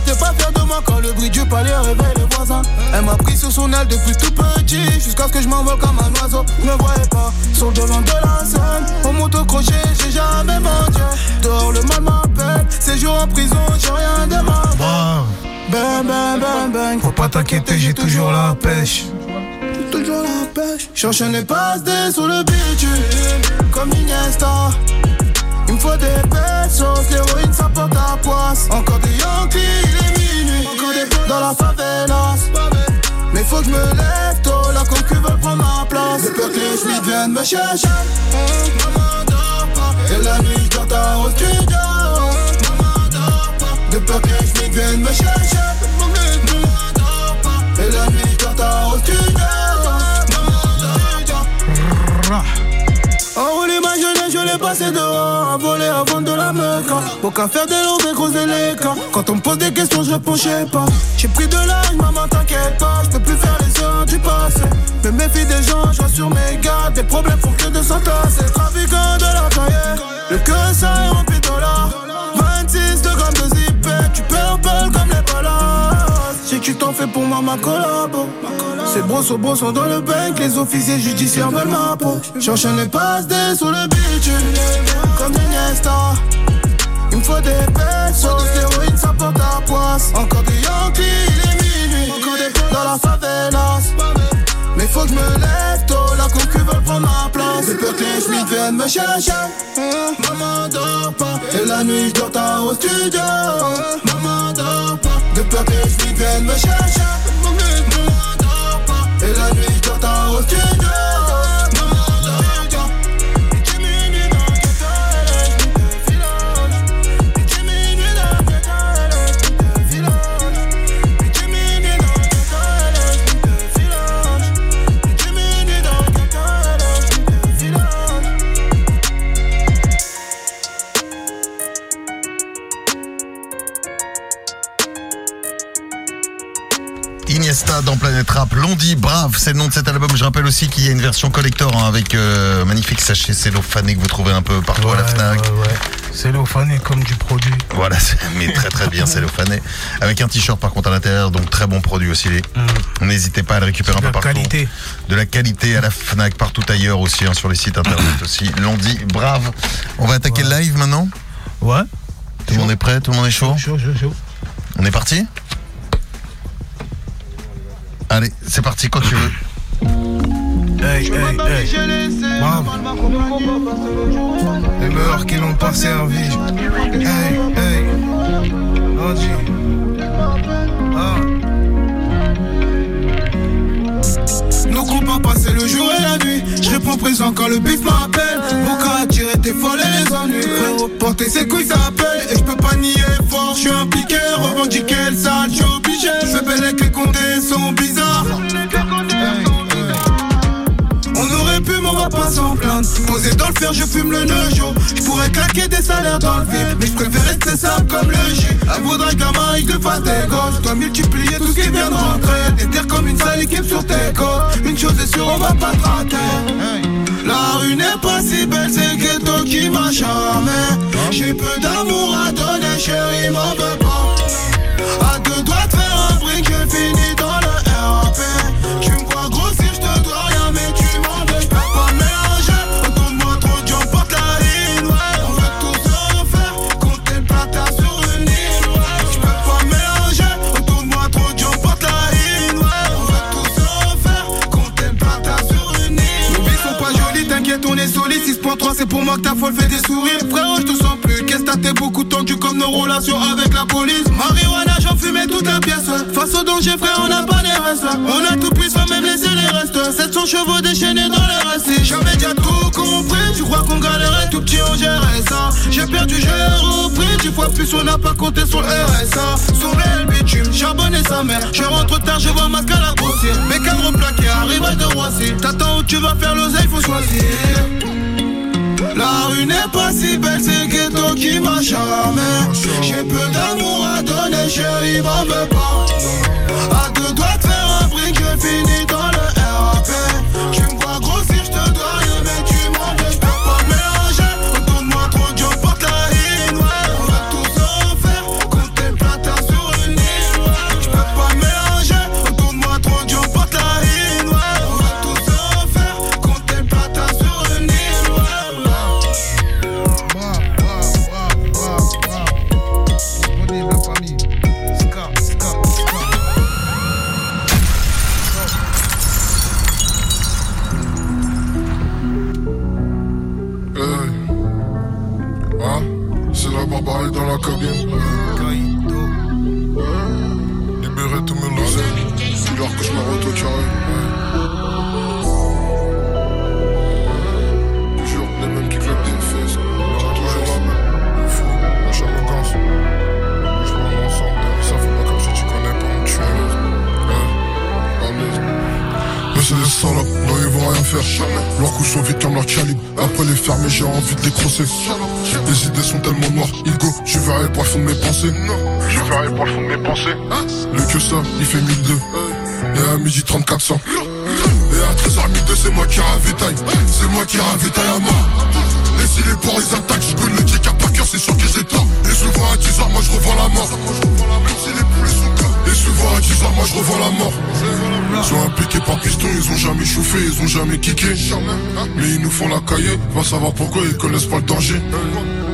t'es pas fière de moi quand le bruit du palais réveille les voisins. Elle m'a pris sous son aile depuis tout petit. Jusqu'à ce que je m'envole comme un oiseau. Ne voyez pas sur le devant de la scène. Au moto crochet, j'ai jamais menti. Dehors, le mal m'appelle. Séjour en prison, j'ai rien demandé. Ben, ben, ben, ben. Faut pas t'inquiéter, j'ai toujours la pêche. Toujours la pêche. J'enchaîne pas des sur le bitume. Comme Iniesta. Il me faut des pesos. L'héroïne, ça porte à poisse. Encore des Yankees, il est minuit. Dans la favelas. Mais faut que je me lève tôt. La concu veut prendre ma place. J'ai peur que me chercher. Maman dort pas. Et la nuit, je dors au. Maman dort pas. Peur que viennent me chercher. Maman dort pas. Et la nuit, je dors au studio. L'ai passé dehors, à voler avant de la. Pour qu'à faire des longs et creuser les. Quand on me pose des questions, je sais pas. J'ai pris de l'âge, maman, t'inquiète pas, je peux plus faire les heures du passé. Me méfie des gens, je sur mes gars, des problèmes font que de s'entasser. Trafiquant de la cahier, le cœur ça est rempli de dollars. 26 Tu t'en fais pour moi, ma collabo. C'est brosso brosso dans le bank, les officiers judiciaires veulent ma peau. J'enchaîne les passes des sur le bitume, comme Iniesta. Il me faut des pesos, l'héroïne ça porte à poisse. Encore des Yankees, il est minuit. Dans la favelas. Mais faut que je me lève tôt, la concu veut prendre ma place. J'ai peur que les Schmitt viennent me chercher. Hein, Maman dort pas, et la nuit je dors tard au studio. Maman dort pas, de peur que les Schmitt viennent me chercher. Maman dort pas, et la nuit je dors tard au studio. Rap, Londi, brave, c'est le nom de cet album. Je rappelle aussi qu'il y a une version collector hein, avec euh, magnifique sachet cellophané que vous trouvez un peu partout à la Fnac. Ouais, ouais. Comme du produit. Voilà, mais très très bien cellophané. Avec un t-shirt par contre à l'intérieur, donc très bon produit aussi. les- N'hésitez pas à le récupérer un Mm. De peu la partout. qualité. De la qualité à la Fnac, partout ailleurs aussi, hein, sur les sites internet aussi. Londi, brave. On va attaquer le live maintenant? Ouais. Tout le monde est prêt? Tout le monde est chaud? Chaud, chaud, chaud. On est parti? Allez, c'est parti quand tu veux. Hey, hey, hey. Bravo. Les meilleurs qui n'ont pas servi. Hey, hey. Je réponds présent quand le bif m'appelle. Mon cas tes folles et les ennuis? Porter ses couilles, ça appelle. Et je peux pas nier fort, je suis impliqué. Revendiquer le sale, je suis obligé. Je belle que les comptés sont bizarres. Aurait pu, mais on va pas s'en plaindre. Posé dans le fer, je fume le nojo. Je pourrais claquer des salaires dans le vide, mais je préfère rester simple comme le J. Elle voudrait la maille te fasse des gosses. Je dois multiplier tout ce qui vient de rentrer. T'es comme une sale équipe sur tes côtes. Une chose est sûre, on va pas traquer. La rue n'est pas si belle, c'est le ghetto qui m'a charmé. J'ai peu d'amour à donner, chérie, m'en veux pas. À deux doigts de faire un brick, je finis dans 6.3, c'est pour moi que ta folle fait des sourires. Frérot, je te sens plus. Qu'est-ce que t'es beaucoup tendu comme nos relations avec la police. Marijuana, j'en fumais toute la pièce. Face au danger, frère, on n'a pas les restes. On a tout puissant, même laisser les restes. 700 chevaux déchaînés dans les récits. Jamais déjà tout compris. Tu crois qu'on galérait tout petit, on gérait ça. J'ai perdu, j'ai repris. Dix fois plus, on n'a pas compté sur le RSA. Sauver le bitume, charbonner sa mère. Je rentre tard, je vois ma scala grossir. Mes cadres plaqués, arrivage de Roissy. T'attends où tu vas faire l'oseille, faut choisir. La rue n'est pas si belle, c'est le ghetto qui m'a charmé. J'ai peu d'amour à donner, chérie, m'en veux pas. À deux doigts de faire un brick, je finis dans le C'est l'heure que je m'arrête au carré. Toujours les mêmes qui claquent des fesses. Toujours la même. Le fou, la chamogance. Je prends ensemble. Ça fait pas comme si tu connais pas mon tueur. Ouais, à l'aise. Mais c'est des salopes, non ils vont rien faire Leurs coups sont vides comme leur calibre Après les fermer j'ai envie de décrosser Les idées sont tellement noires Hugo, je verrai pas le fond de mes pensées Je verrai pas le fond de mes pensées Le que ça, il fait 1002 Et à midi 3400 Et à 13h 1002 c'est moi qui ravitaille C'est moi qui ravitaille à mort Et si les porcs ils attaquent, je peux le dire car par cœur c'est sûr que j'ai tort Et souvent à 10h moi je revends la mort si les sont Et souvent à 10h moi je revends la mort ils sont impliqués par piston, ils ont jamais chauffé, ils ont jamais kické. Mais ils nous font la cahier, va savoir pourquoi ils connaissent pas le danger.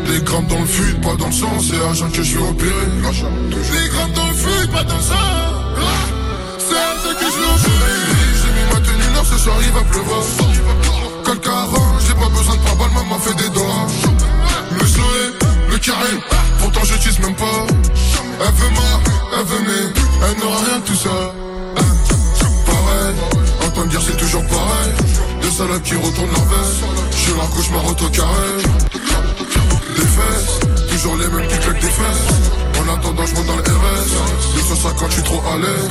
Des grammes dans le fluide, pas dans le sang, c'est agent que je vais opérer. Des grammes dans le fluide, pas dans le sang. Que je. J'ai mis ma tenue noire, ce soir il va pleuvoir. Calcaron, j'ai pas besoin de pare-balles, maman fait des doigts. Le soleil, le carré, pourtant je tisse même pas. Elle veut ma, elle veut mes, elle n'aura rien de tout ça. Pareil, en temps de guerre c'est toujours pareil. Des salades qui retournent leur veste. Je la cauchemar au carré. Des fesses, toujours les mêmes qui claquent des fesses. En attendant, je monte dans le RS. 250, je suis trop à l'aise.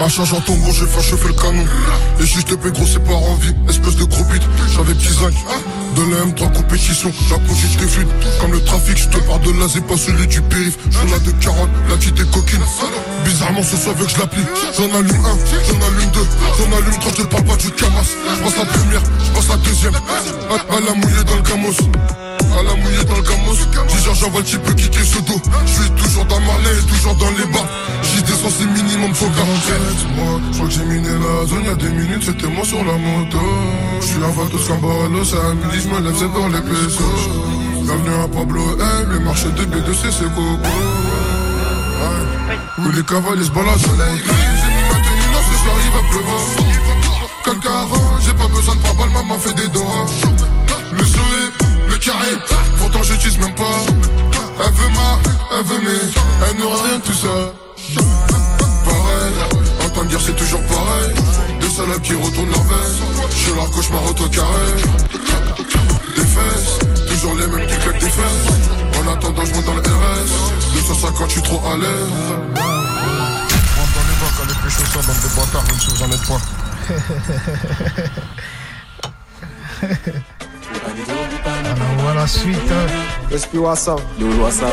En changeant ton gros, je vais faire chauffer le canon. Et si je te gros, c'est par envie. De la M3 compétition, la conduite des fluide. Comme le trafic, je te parle de là, c'est pas celui du périph. J'en ai de 40, la petite est coquine. Bizarrement, ce soir, veut que je l'applique. J'en allume un, j'en allume deux, j'en allume trois, je te parle pas du camas. Je la première, je la deuxième. À, à la mouillée dans le camos. À la mouillée dans le. 10 heures, j'envoie le type kicker ce dos. Je suis toujours dans Marley, toujours dans les bars. J'y descends, c'est minimum, faut 47. Moi, je crois que j'ai miné la zone, y'a des minutes, c'était moi sur la moto. Je suis un vatos c'est à midi, je me lève, c'est pour les pesos. Bienvenue à Pablo M, les marchés de B2C, c'est coco. Ouais. Où les cavaliers se baladent soleil. J'ai mis ma tenue, là, ce soir, il va pleuvoir. Calcaron, j'ai pas besoin de pare maman fait des doigts. Le soleil, le carré, pourtant je tisse même pas. Elle veut ma, elle veut mes, elle n'aura rien de tout ça. Pareil, en temps de guerre c'est toujours pareil. Des salades qui retournent leur veste. Je suis leur cauchemar au carré. Des fesses, toujours les mêmes qui claquent des fesses. En attendant, je monte dans le RS. 250, je suis trop à l'aise. Rentre dans les bacs, allez pécho ça, bande de bâtards, même si vous en êtes pas. La suite. hein. Esprit Wassa. Yo, Wassa.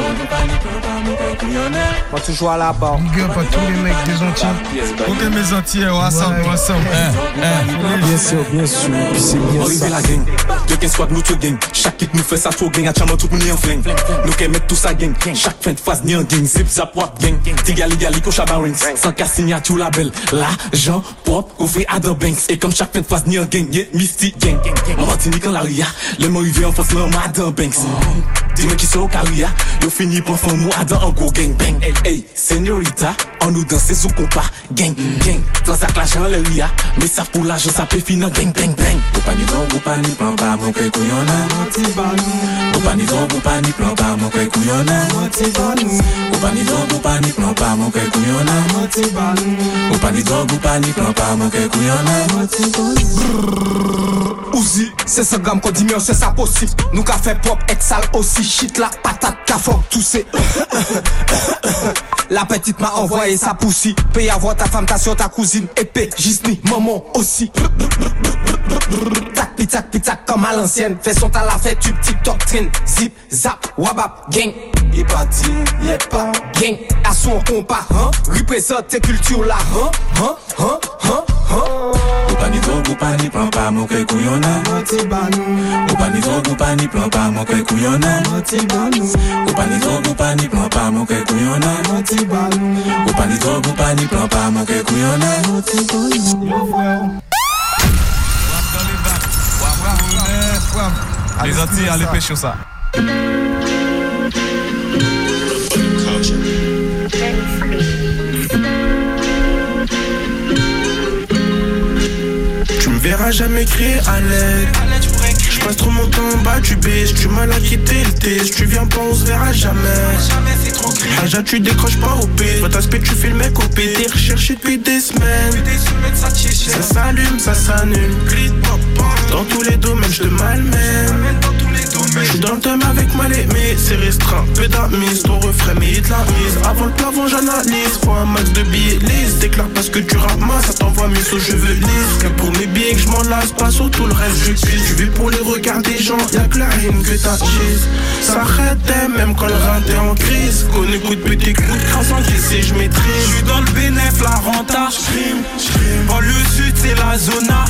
Moi, tu joues à la barre. Big up à tous les mecs des Antilles. Ok, mes Ouais. what's up? Bien sûr, bien sûr. Puis c'est bien ça. la gang, de gang squad nous te gang? Chaque kit nous fait ça trop gang, tchaman tout moun en fling Nous qu'aime mettre tout ça gang, chaque fin de phase ni en gang Zip zap wap gang, tigali gali ko chabarins Sans cas signature label, l'argent pop ouvrir à the banks Et comme chaque fin de phase ni en gang, yeah, Misty gang Martinique en la ria, le mot arrivé en force l'homme à Dime ki se ou kariya Yo fini pou fon mou adan an go gang bang. Ey, ey, senyorita An nou danse sou kompa Gang, gang Transak la chan le ria. Me sa pou la jan sa pe finan Bang, bang, bang Goupani don, goupani plan pa Mwen kwe kou yon nan Goupani don, goupani plan pa Mwen kwe kou yon nan Goupani don, goupani plan pa Mwen kwe kou yon nan Goupani don, goupani plan pa Mwen kwe kou yon nan Ouzi, se se gam kon di mè ou se sa posif Nou ka fe pop ek sal osi shit la patate, qu'a fort tousser. La petite m'a envoyé sa poussie. Paye avoir ta femme, ta soeur, ta cousine. Épée, Gisni, maman aussi. Tac, pitac, pitac, comme à l'ancienne. Fais son à la fête, tu petite doctrine. Zip, zap, wabap, gang. Y'a pas dit, y'a pas. Gang, à son compas, hein. Représente tes cultures là, hein. Hein, hein, hein, hein. goupani plan pa mwen kwe kouyon nan. Goupani zon goupani plan pa mwen kwe kouyon nan. Goupani zon goupani plan pa mwen kwe kouyon nan. Goupani zon goupani plan pa mwen kwe kouyon nan. Yo fwew Wap kali bak Wap wap wap. Les anti ale pechou sa Tu verras jamais crier à l'aide. Je passe trop mon temps en bas du biche. Tu m'as la quitté le test. Tu viens pas, on se verra jamais. Aja, tu décroches pas au P. Votre aspect, tu fais le mec au P. T'es recherché depuis des semaines. Ça s'allume, ça s'annule. Dans tous les domaines, je te malmène. Je suis dans le thème avec mal aimé, c'est restreint. Peu d'amis, ton refrain mérite la mise. Avant le plafond, j'analyse. Faut un max de billets lisse. Déclare parce que tu ramasses, ça t'envoie sous je veux lisse. Que pour mes billets, que je m'en lasse pas sur tout le reste, je cuise. Tu vis pour les regards des gens, y'a que la haine que t'attises. Ça même quand le rein t'est en crise. Connu coup de petit coup de crasse je maîtrise. Je suis dans le bénéf, la renta. Dans le sud, c'est la zona.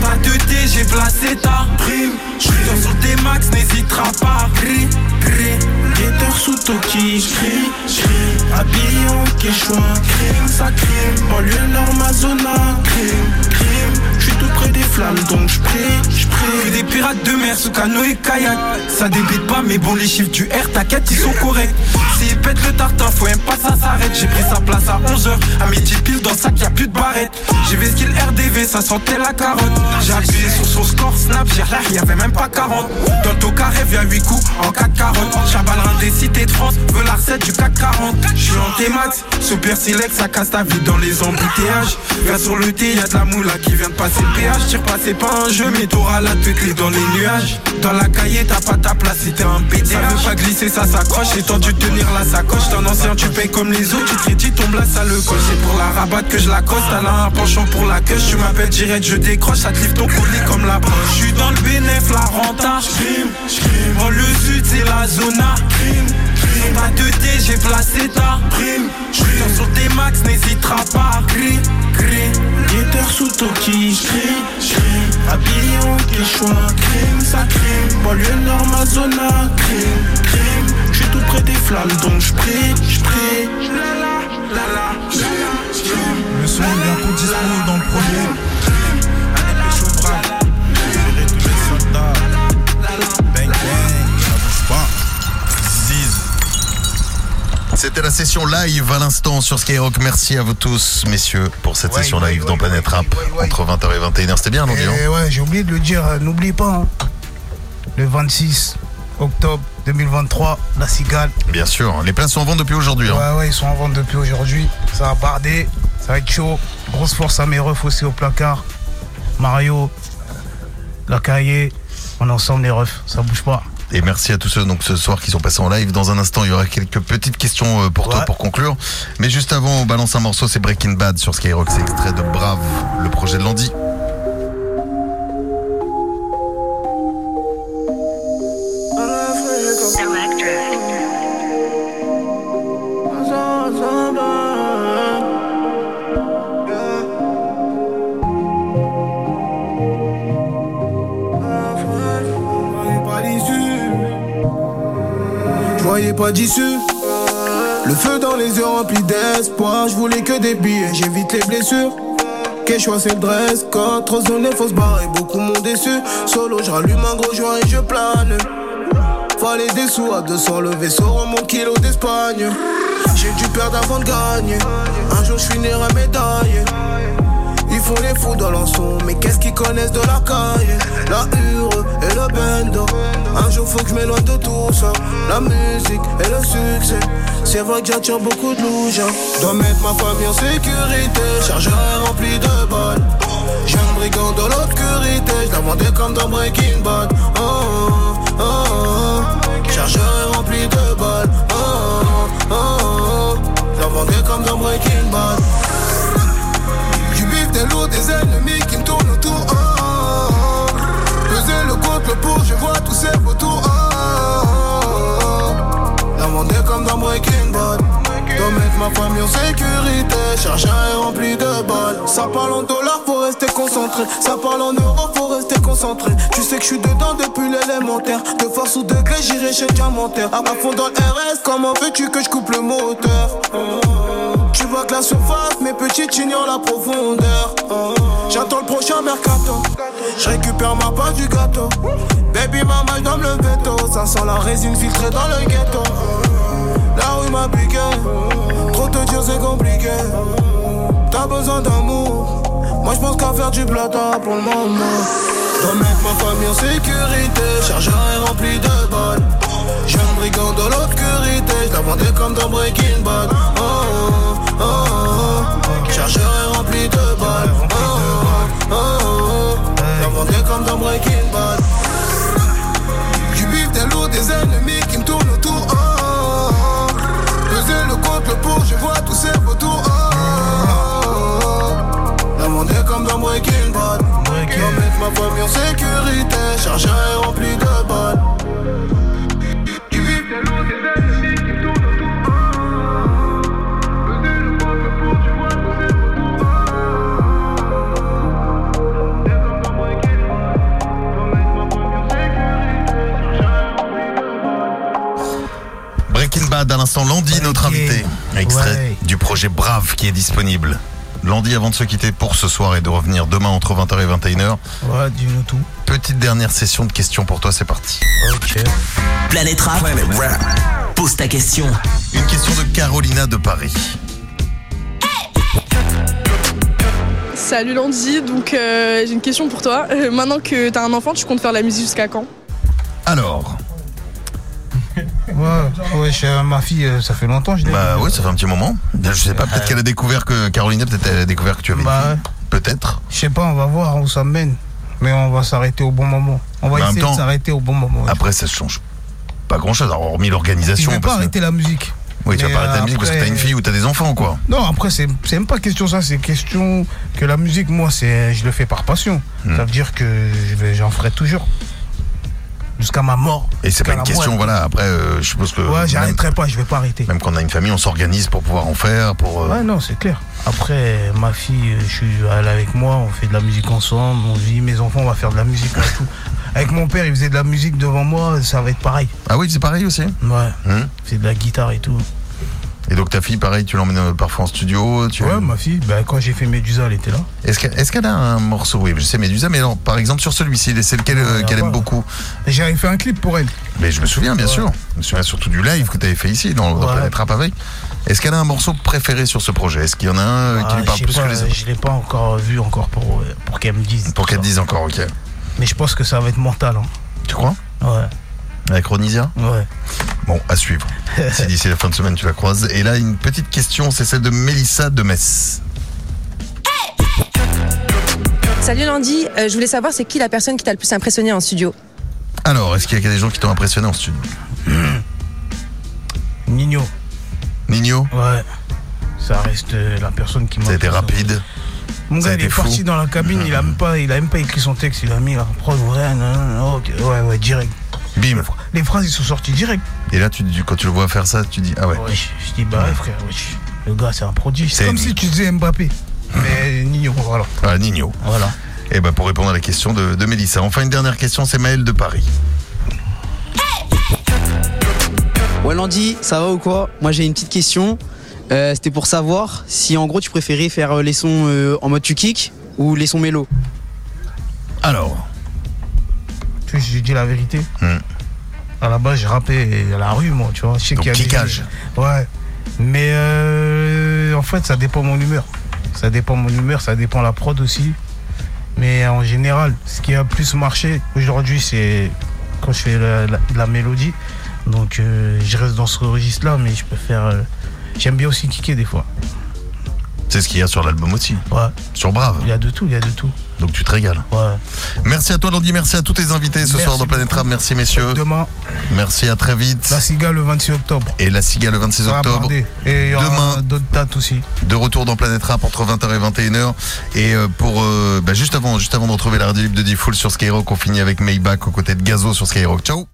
Pas de thé, j'ai placé ta prime. Je suis sur tes max, n'hésitera pas. Gris, gris. Guetteur sous Toki, j'crie, j'crie Habillé en quechua, crime, ça crime Banlieue nord Mazona, crime, crime J'suis près des flammes donc j'prie Que des pirates de mer sous canot et kayak. Ça débite pas, mais bon, les chiffres du R, t'inquiète, ils sont corrects. S'ils pètent le tartin, faut même pas ça s'arrête. J'ai pris sa place à 11h. À midi pile, dans sac, y'a plus de barrette. J'ai vu skill RDV, ça sentait la carotte. J'ai appuyé sur son score snap, j'ai l'air, y'avait même pas 40. Dans toca rêve, y'a 8 coups en 4 carottes. Chabal des cités de France, veut la recette du CAC 40. J'suis en T-Max, super silex, ça casse ta vie dans les embouteillages. Viens sur le T, y'a de la moula qui vient de passer le péage. Tire pas, c'est pas un jeu, mais t'auras la tête dans les nuages. Dans la cahier, t'as pas ta place si t'es un BDH. Ça veut pas glisser, ça s'accroche. J'ai tendu de tenir la sacoche. T'es un ancien, tu payes comme les autres. Tu crédits, tombe là, ça le coche. C'est pour la rabatte que je la coste. Elle a un penchant pour la queue. Tu m'appelles direct, je décroche. Ça te livre ton colis comme la broche. J'suis dans le bénéf, la renta. J'crime, j'crime. Dans le sud, c'est la zona. Crime, Pas de thé, j'ai placé ta prime. J'suis sur tes max, n'hésitera pas. Gris, gris. Guetteur sous Toki, j'crie, j'crie Habillé en quechua, crime, ça crime Banlieue nord Mazona, crime, crime J'suis tout près des flammes donc j'prie, j'prie Le son est bientôt disponible dans le projet. C'était la session live à l'instant sur Skyrock. Merci à vous tous, messieurs, pour cette Ouais, session live ouais, dans ouais, Planète Rap entre 20h et 21h. C'était bien, non, Et ouais, j'ai oublié de le dire, euh, n'oublie pas, hein. le 26 octobre 2023, la cigale. Bien sûr, les places sont en vente depuis aujourd'hui. hein. Ouais, ouais, ils sont en vente depuis aujourd'hui. Ça va barder, ça va être chaud. Grosse force à mes refs aussi au placard. Mario, la cahier, on est ensemble les refs, ça bouge pas. Et merci à tous ceux donc ce soir qui sont passés en live. Dans un instant, il y aura quelques petites questions euh, pour toi pour conclure. Mais juste avant, on balance un morceau, c'est Breaking Bad sur Skyrock. C'est extrait de Brave, le projet de Landy. Pas d'issue. Le feu dans les yeux remplis d'espoir. Je voulais que des billets, j'évite les blessures. Quechua c'est le dress code, trop zoné, faut se barrer, beaucoup m'ont déçu. Solo, je rallume un gros joint et je plane. Fallait des sous à 200 le vaisseau remonte kilo d'Espagne. J'ai dû perdre avant de gagner. Un jour je finirai médaillé. Ils font les fous dans l'enson, mais qu'est-ce qu'ils connaissent de la caille La hure et le bendo. Un jour faut que je m'éloigne de tout ça. La musique et le succès. C'est vrai que j'attire beaucoup de louche. Dois mettre ma famille en sécurité. Chargeur rempli de balles. J'ai un brigand dans l'obscurité. Je comme dans Breaking Bad. Oh, oh, oh. Chargeur rempli de balles. Oh, oh, oh, comme dans Breaking Bad. Des lourds, des ennemis qui me tournent autour. Oh, le contre, le pour, je vois tous ces vautours. La vendée comme dans Breaking Bad. Dois mettre ma famille en sécurité. Chargeur est rempli de balles. Ça parle en dollars, faut rester concentré. Ça parle en euros, faut rester concentré. Tu sais que je suis dedans depuis l'élémentaire. De force ou de gré, j'irai chez Diamantaire. À fond dans le RS, comment veux-tu que je coupe le moteur? Tu vois que la surface, mes petites ignorent la profondeur. J'attends le prochain mercato. Je récupère ma part du gâteau. Baby mama, je donne le veto. Ça sent la résine filtrée dans le ghetto. La rue m'a piqué. Trop te dire, c'est compliqué. T'as besoin d'amour. Moi, je pense qu'à faire du plata pour le moment. Dois mettre ma famille en sécurité. Chargeur est rempli de balles. Brigand dans l'obscurité. Je la vendais comme dans Breaking Bad. Oh, oh, oh, oh. Chargeur est rempli de balles. Oh, oh, oh, oh. La vendais comme dans Breaking Bad. Du bif, des lourds, des ennemis qui me tournent autour. Oh, oh, oh. Peser le contre, le pour, je vois tous ces vautours. Oh, oh, oh. La vendais comme dans Breaking Bad. Dois mettre ma famille en sécurité. Chargeur est rempli de balles. Breaking Bad à l'instant, Landy, notre invité. Extrait Ouais. du projet Brave qui est disponible. Landy, avant de se quitter pour ce soir et de revenir demain entre 20h et 21h, Ouais, dis-nous tout. petite dernière session de questions pour toi, c'est parti. Ok. Planète Rap. Pose ta question. Une question de Carolina de Paris. Salut Landy, donc euh, j'ai une question pour toi. Euh, maintenant que t'as un enfant, tu comptes faire la musique jusqu'à quand? Alors, Ouais, ouais, chez ma fille, euh, ça fait longtemps. Je bah oui, ça fait un petit moment. Je sais pas, peut-être qu'elle a découvert que Carolina, peut-être elle a découvert que tu avais Bah ouais. Peut-être. Je sais pas, on va voir où ça mène. Mais on va s'arrêter au bon moment. On va essayer de s'arrêter au bon moment. ouais. Après, ça change pas grand chose, hormis l'organisation. vais pas parce que- arrêter la musique. Oui, tu vas pas arrêter la musique parce que t'as une fille ou t'as des enfants, quoi. Non, après, c'est même pas question ça, c'est question que la musique, moi, c'est je le fais par passion. Hmm. Ça veut dire que j'en ferai toujours. Jusqu'à ma mort. Et c'est pas une question, voilà. Après, euh, je suppose que. Ouais, j'arrêterai pas, je vais pas arrêter. Même quand on a une famille, on s'organise pour pouvoir en faire, pour. euh, Ouais, non, c'est clair. Après, ma fille, euh, je suis elle est avec moi, on fait de la musique ensemble, on vit, mes enfants, on va faire de la musique et tout. Avec mon père, il faisait de la musique devant moi, ça va être pareil. Ah oui, c'est pareil aussi Ouais, Hum. c'est de la guitare et tout. Et donc ta fille, pareil, tu l'emmènes euh, parfois en studio tu... Ouais, ma fille, bah, quand j'ai fait Médusa, elle était là. Est-ce qu'elle a un morceau? Oui, je sais Médusa, mais par exemple sur celui-ci, c'est lequel euh, Ouais, qu'elle aime beaucoup J'avais fait un clip pour elle. Mais je me souviens, bien Ouais. sûr. Je me souviens surtout du live que tu avais fait ici, dans, dans Ouais. Planète Rap avec. Est-ce qu'elle a un morceau préféré sur ce projet? Est-ce qu'il y en a un euh, qui Ah, lui parle plus pas, que les autres? Je l'ai pas encore vu encore pour, pour qu'elle me dise. Pour qu'elle dise encore, ok. Mais je pense que ça va être mental. Hein. Tu crois? Ouais. Avec Ronisia Ouais. Bon, à suivre. si d'ici la fin de semaine tu la croises. Et là, une petite question, c'est celle de Mélissa de Metz. Salut Landy, Euh, je voulais savoir c'est qui la personne qui t'a le plus impressionné en studio? Alors, est-ce qu'il y a des gens qui t'ont impressionné en studio? Nino. Nino? Ouais. Ça reste euh, la personne qui m'a. Ça a été rapide. Mon gars, il est fou. parti dans la cabine, il a même pas, il a même pas écrit son texte, il a mis la prod, ouais, non, non, non, ok, ouais, ouais, direct. Bim. Les phrases, ils sont sortis direct. Et là, tu, quand tu le vois faire ça, tu dis Ah ouais. Ouais, je je dis, bah ouais, frère, ouais, le gars, c'est un prodige. C'est C'est comme une- si tu disais Mbappé. Mais Nino, voilà. Voilà, Nino. Voilà. Et ben pour répondre à la question de, de Mélissa. Enfin, une dernière question, c'est Maël de Paris. Ouais, Landy, ça va ou quoi? Moi, j'ai une petite question. Euh, C'était pour savoir si, en gros, tu préférais faire euh, les sons euh, en mode tu kick ou les sons mélo? Alors Tu sais, j'ai dit la vérité. Hmm. À la base, j'ai rappé à la rue, moi, tu vois. Je sais qu'il y a des-. Ouais. Mais euh, en fait, ça dépend mon humeur. Ça dépend mon humeur, ça dépend la prod aussi. Mais en général, ce qui a plus marché aujourd'hui, c'est quand je fais la, la- de la mélodie. Donc, euh, je reste dans ce registre-là, mais je peux faire. euh, J'aime bien aussi kicker des fois. C'est ce qu'il y a sur l'album aussi. Ouais. Sur Brave. Il y a de tout, il y a de tout. Donc tu te régales. Ouais. Merci à toi Landy, merci à tous tes invités ce Merci soir dans Planète. Rap. Merci messieurs. Demain, Merci à très vite. la cigale le 26 octobre. Et la cigale le 26 Ça va octobre. Et il y aura Demain. d'autres dates aussi. De retour dans Planète Rap entre 20h et 21h. Et euh, pour euh, bah, juste avant, juste avant de retrouver la radio libre de Diffoul sur Skyrock, on finit avec Maybach aux côtés de Gazo sur Skyrock. Ciao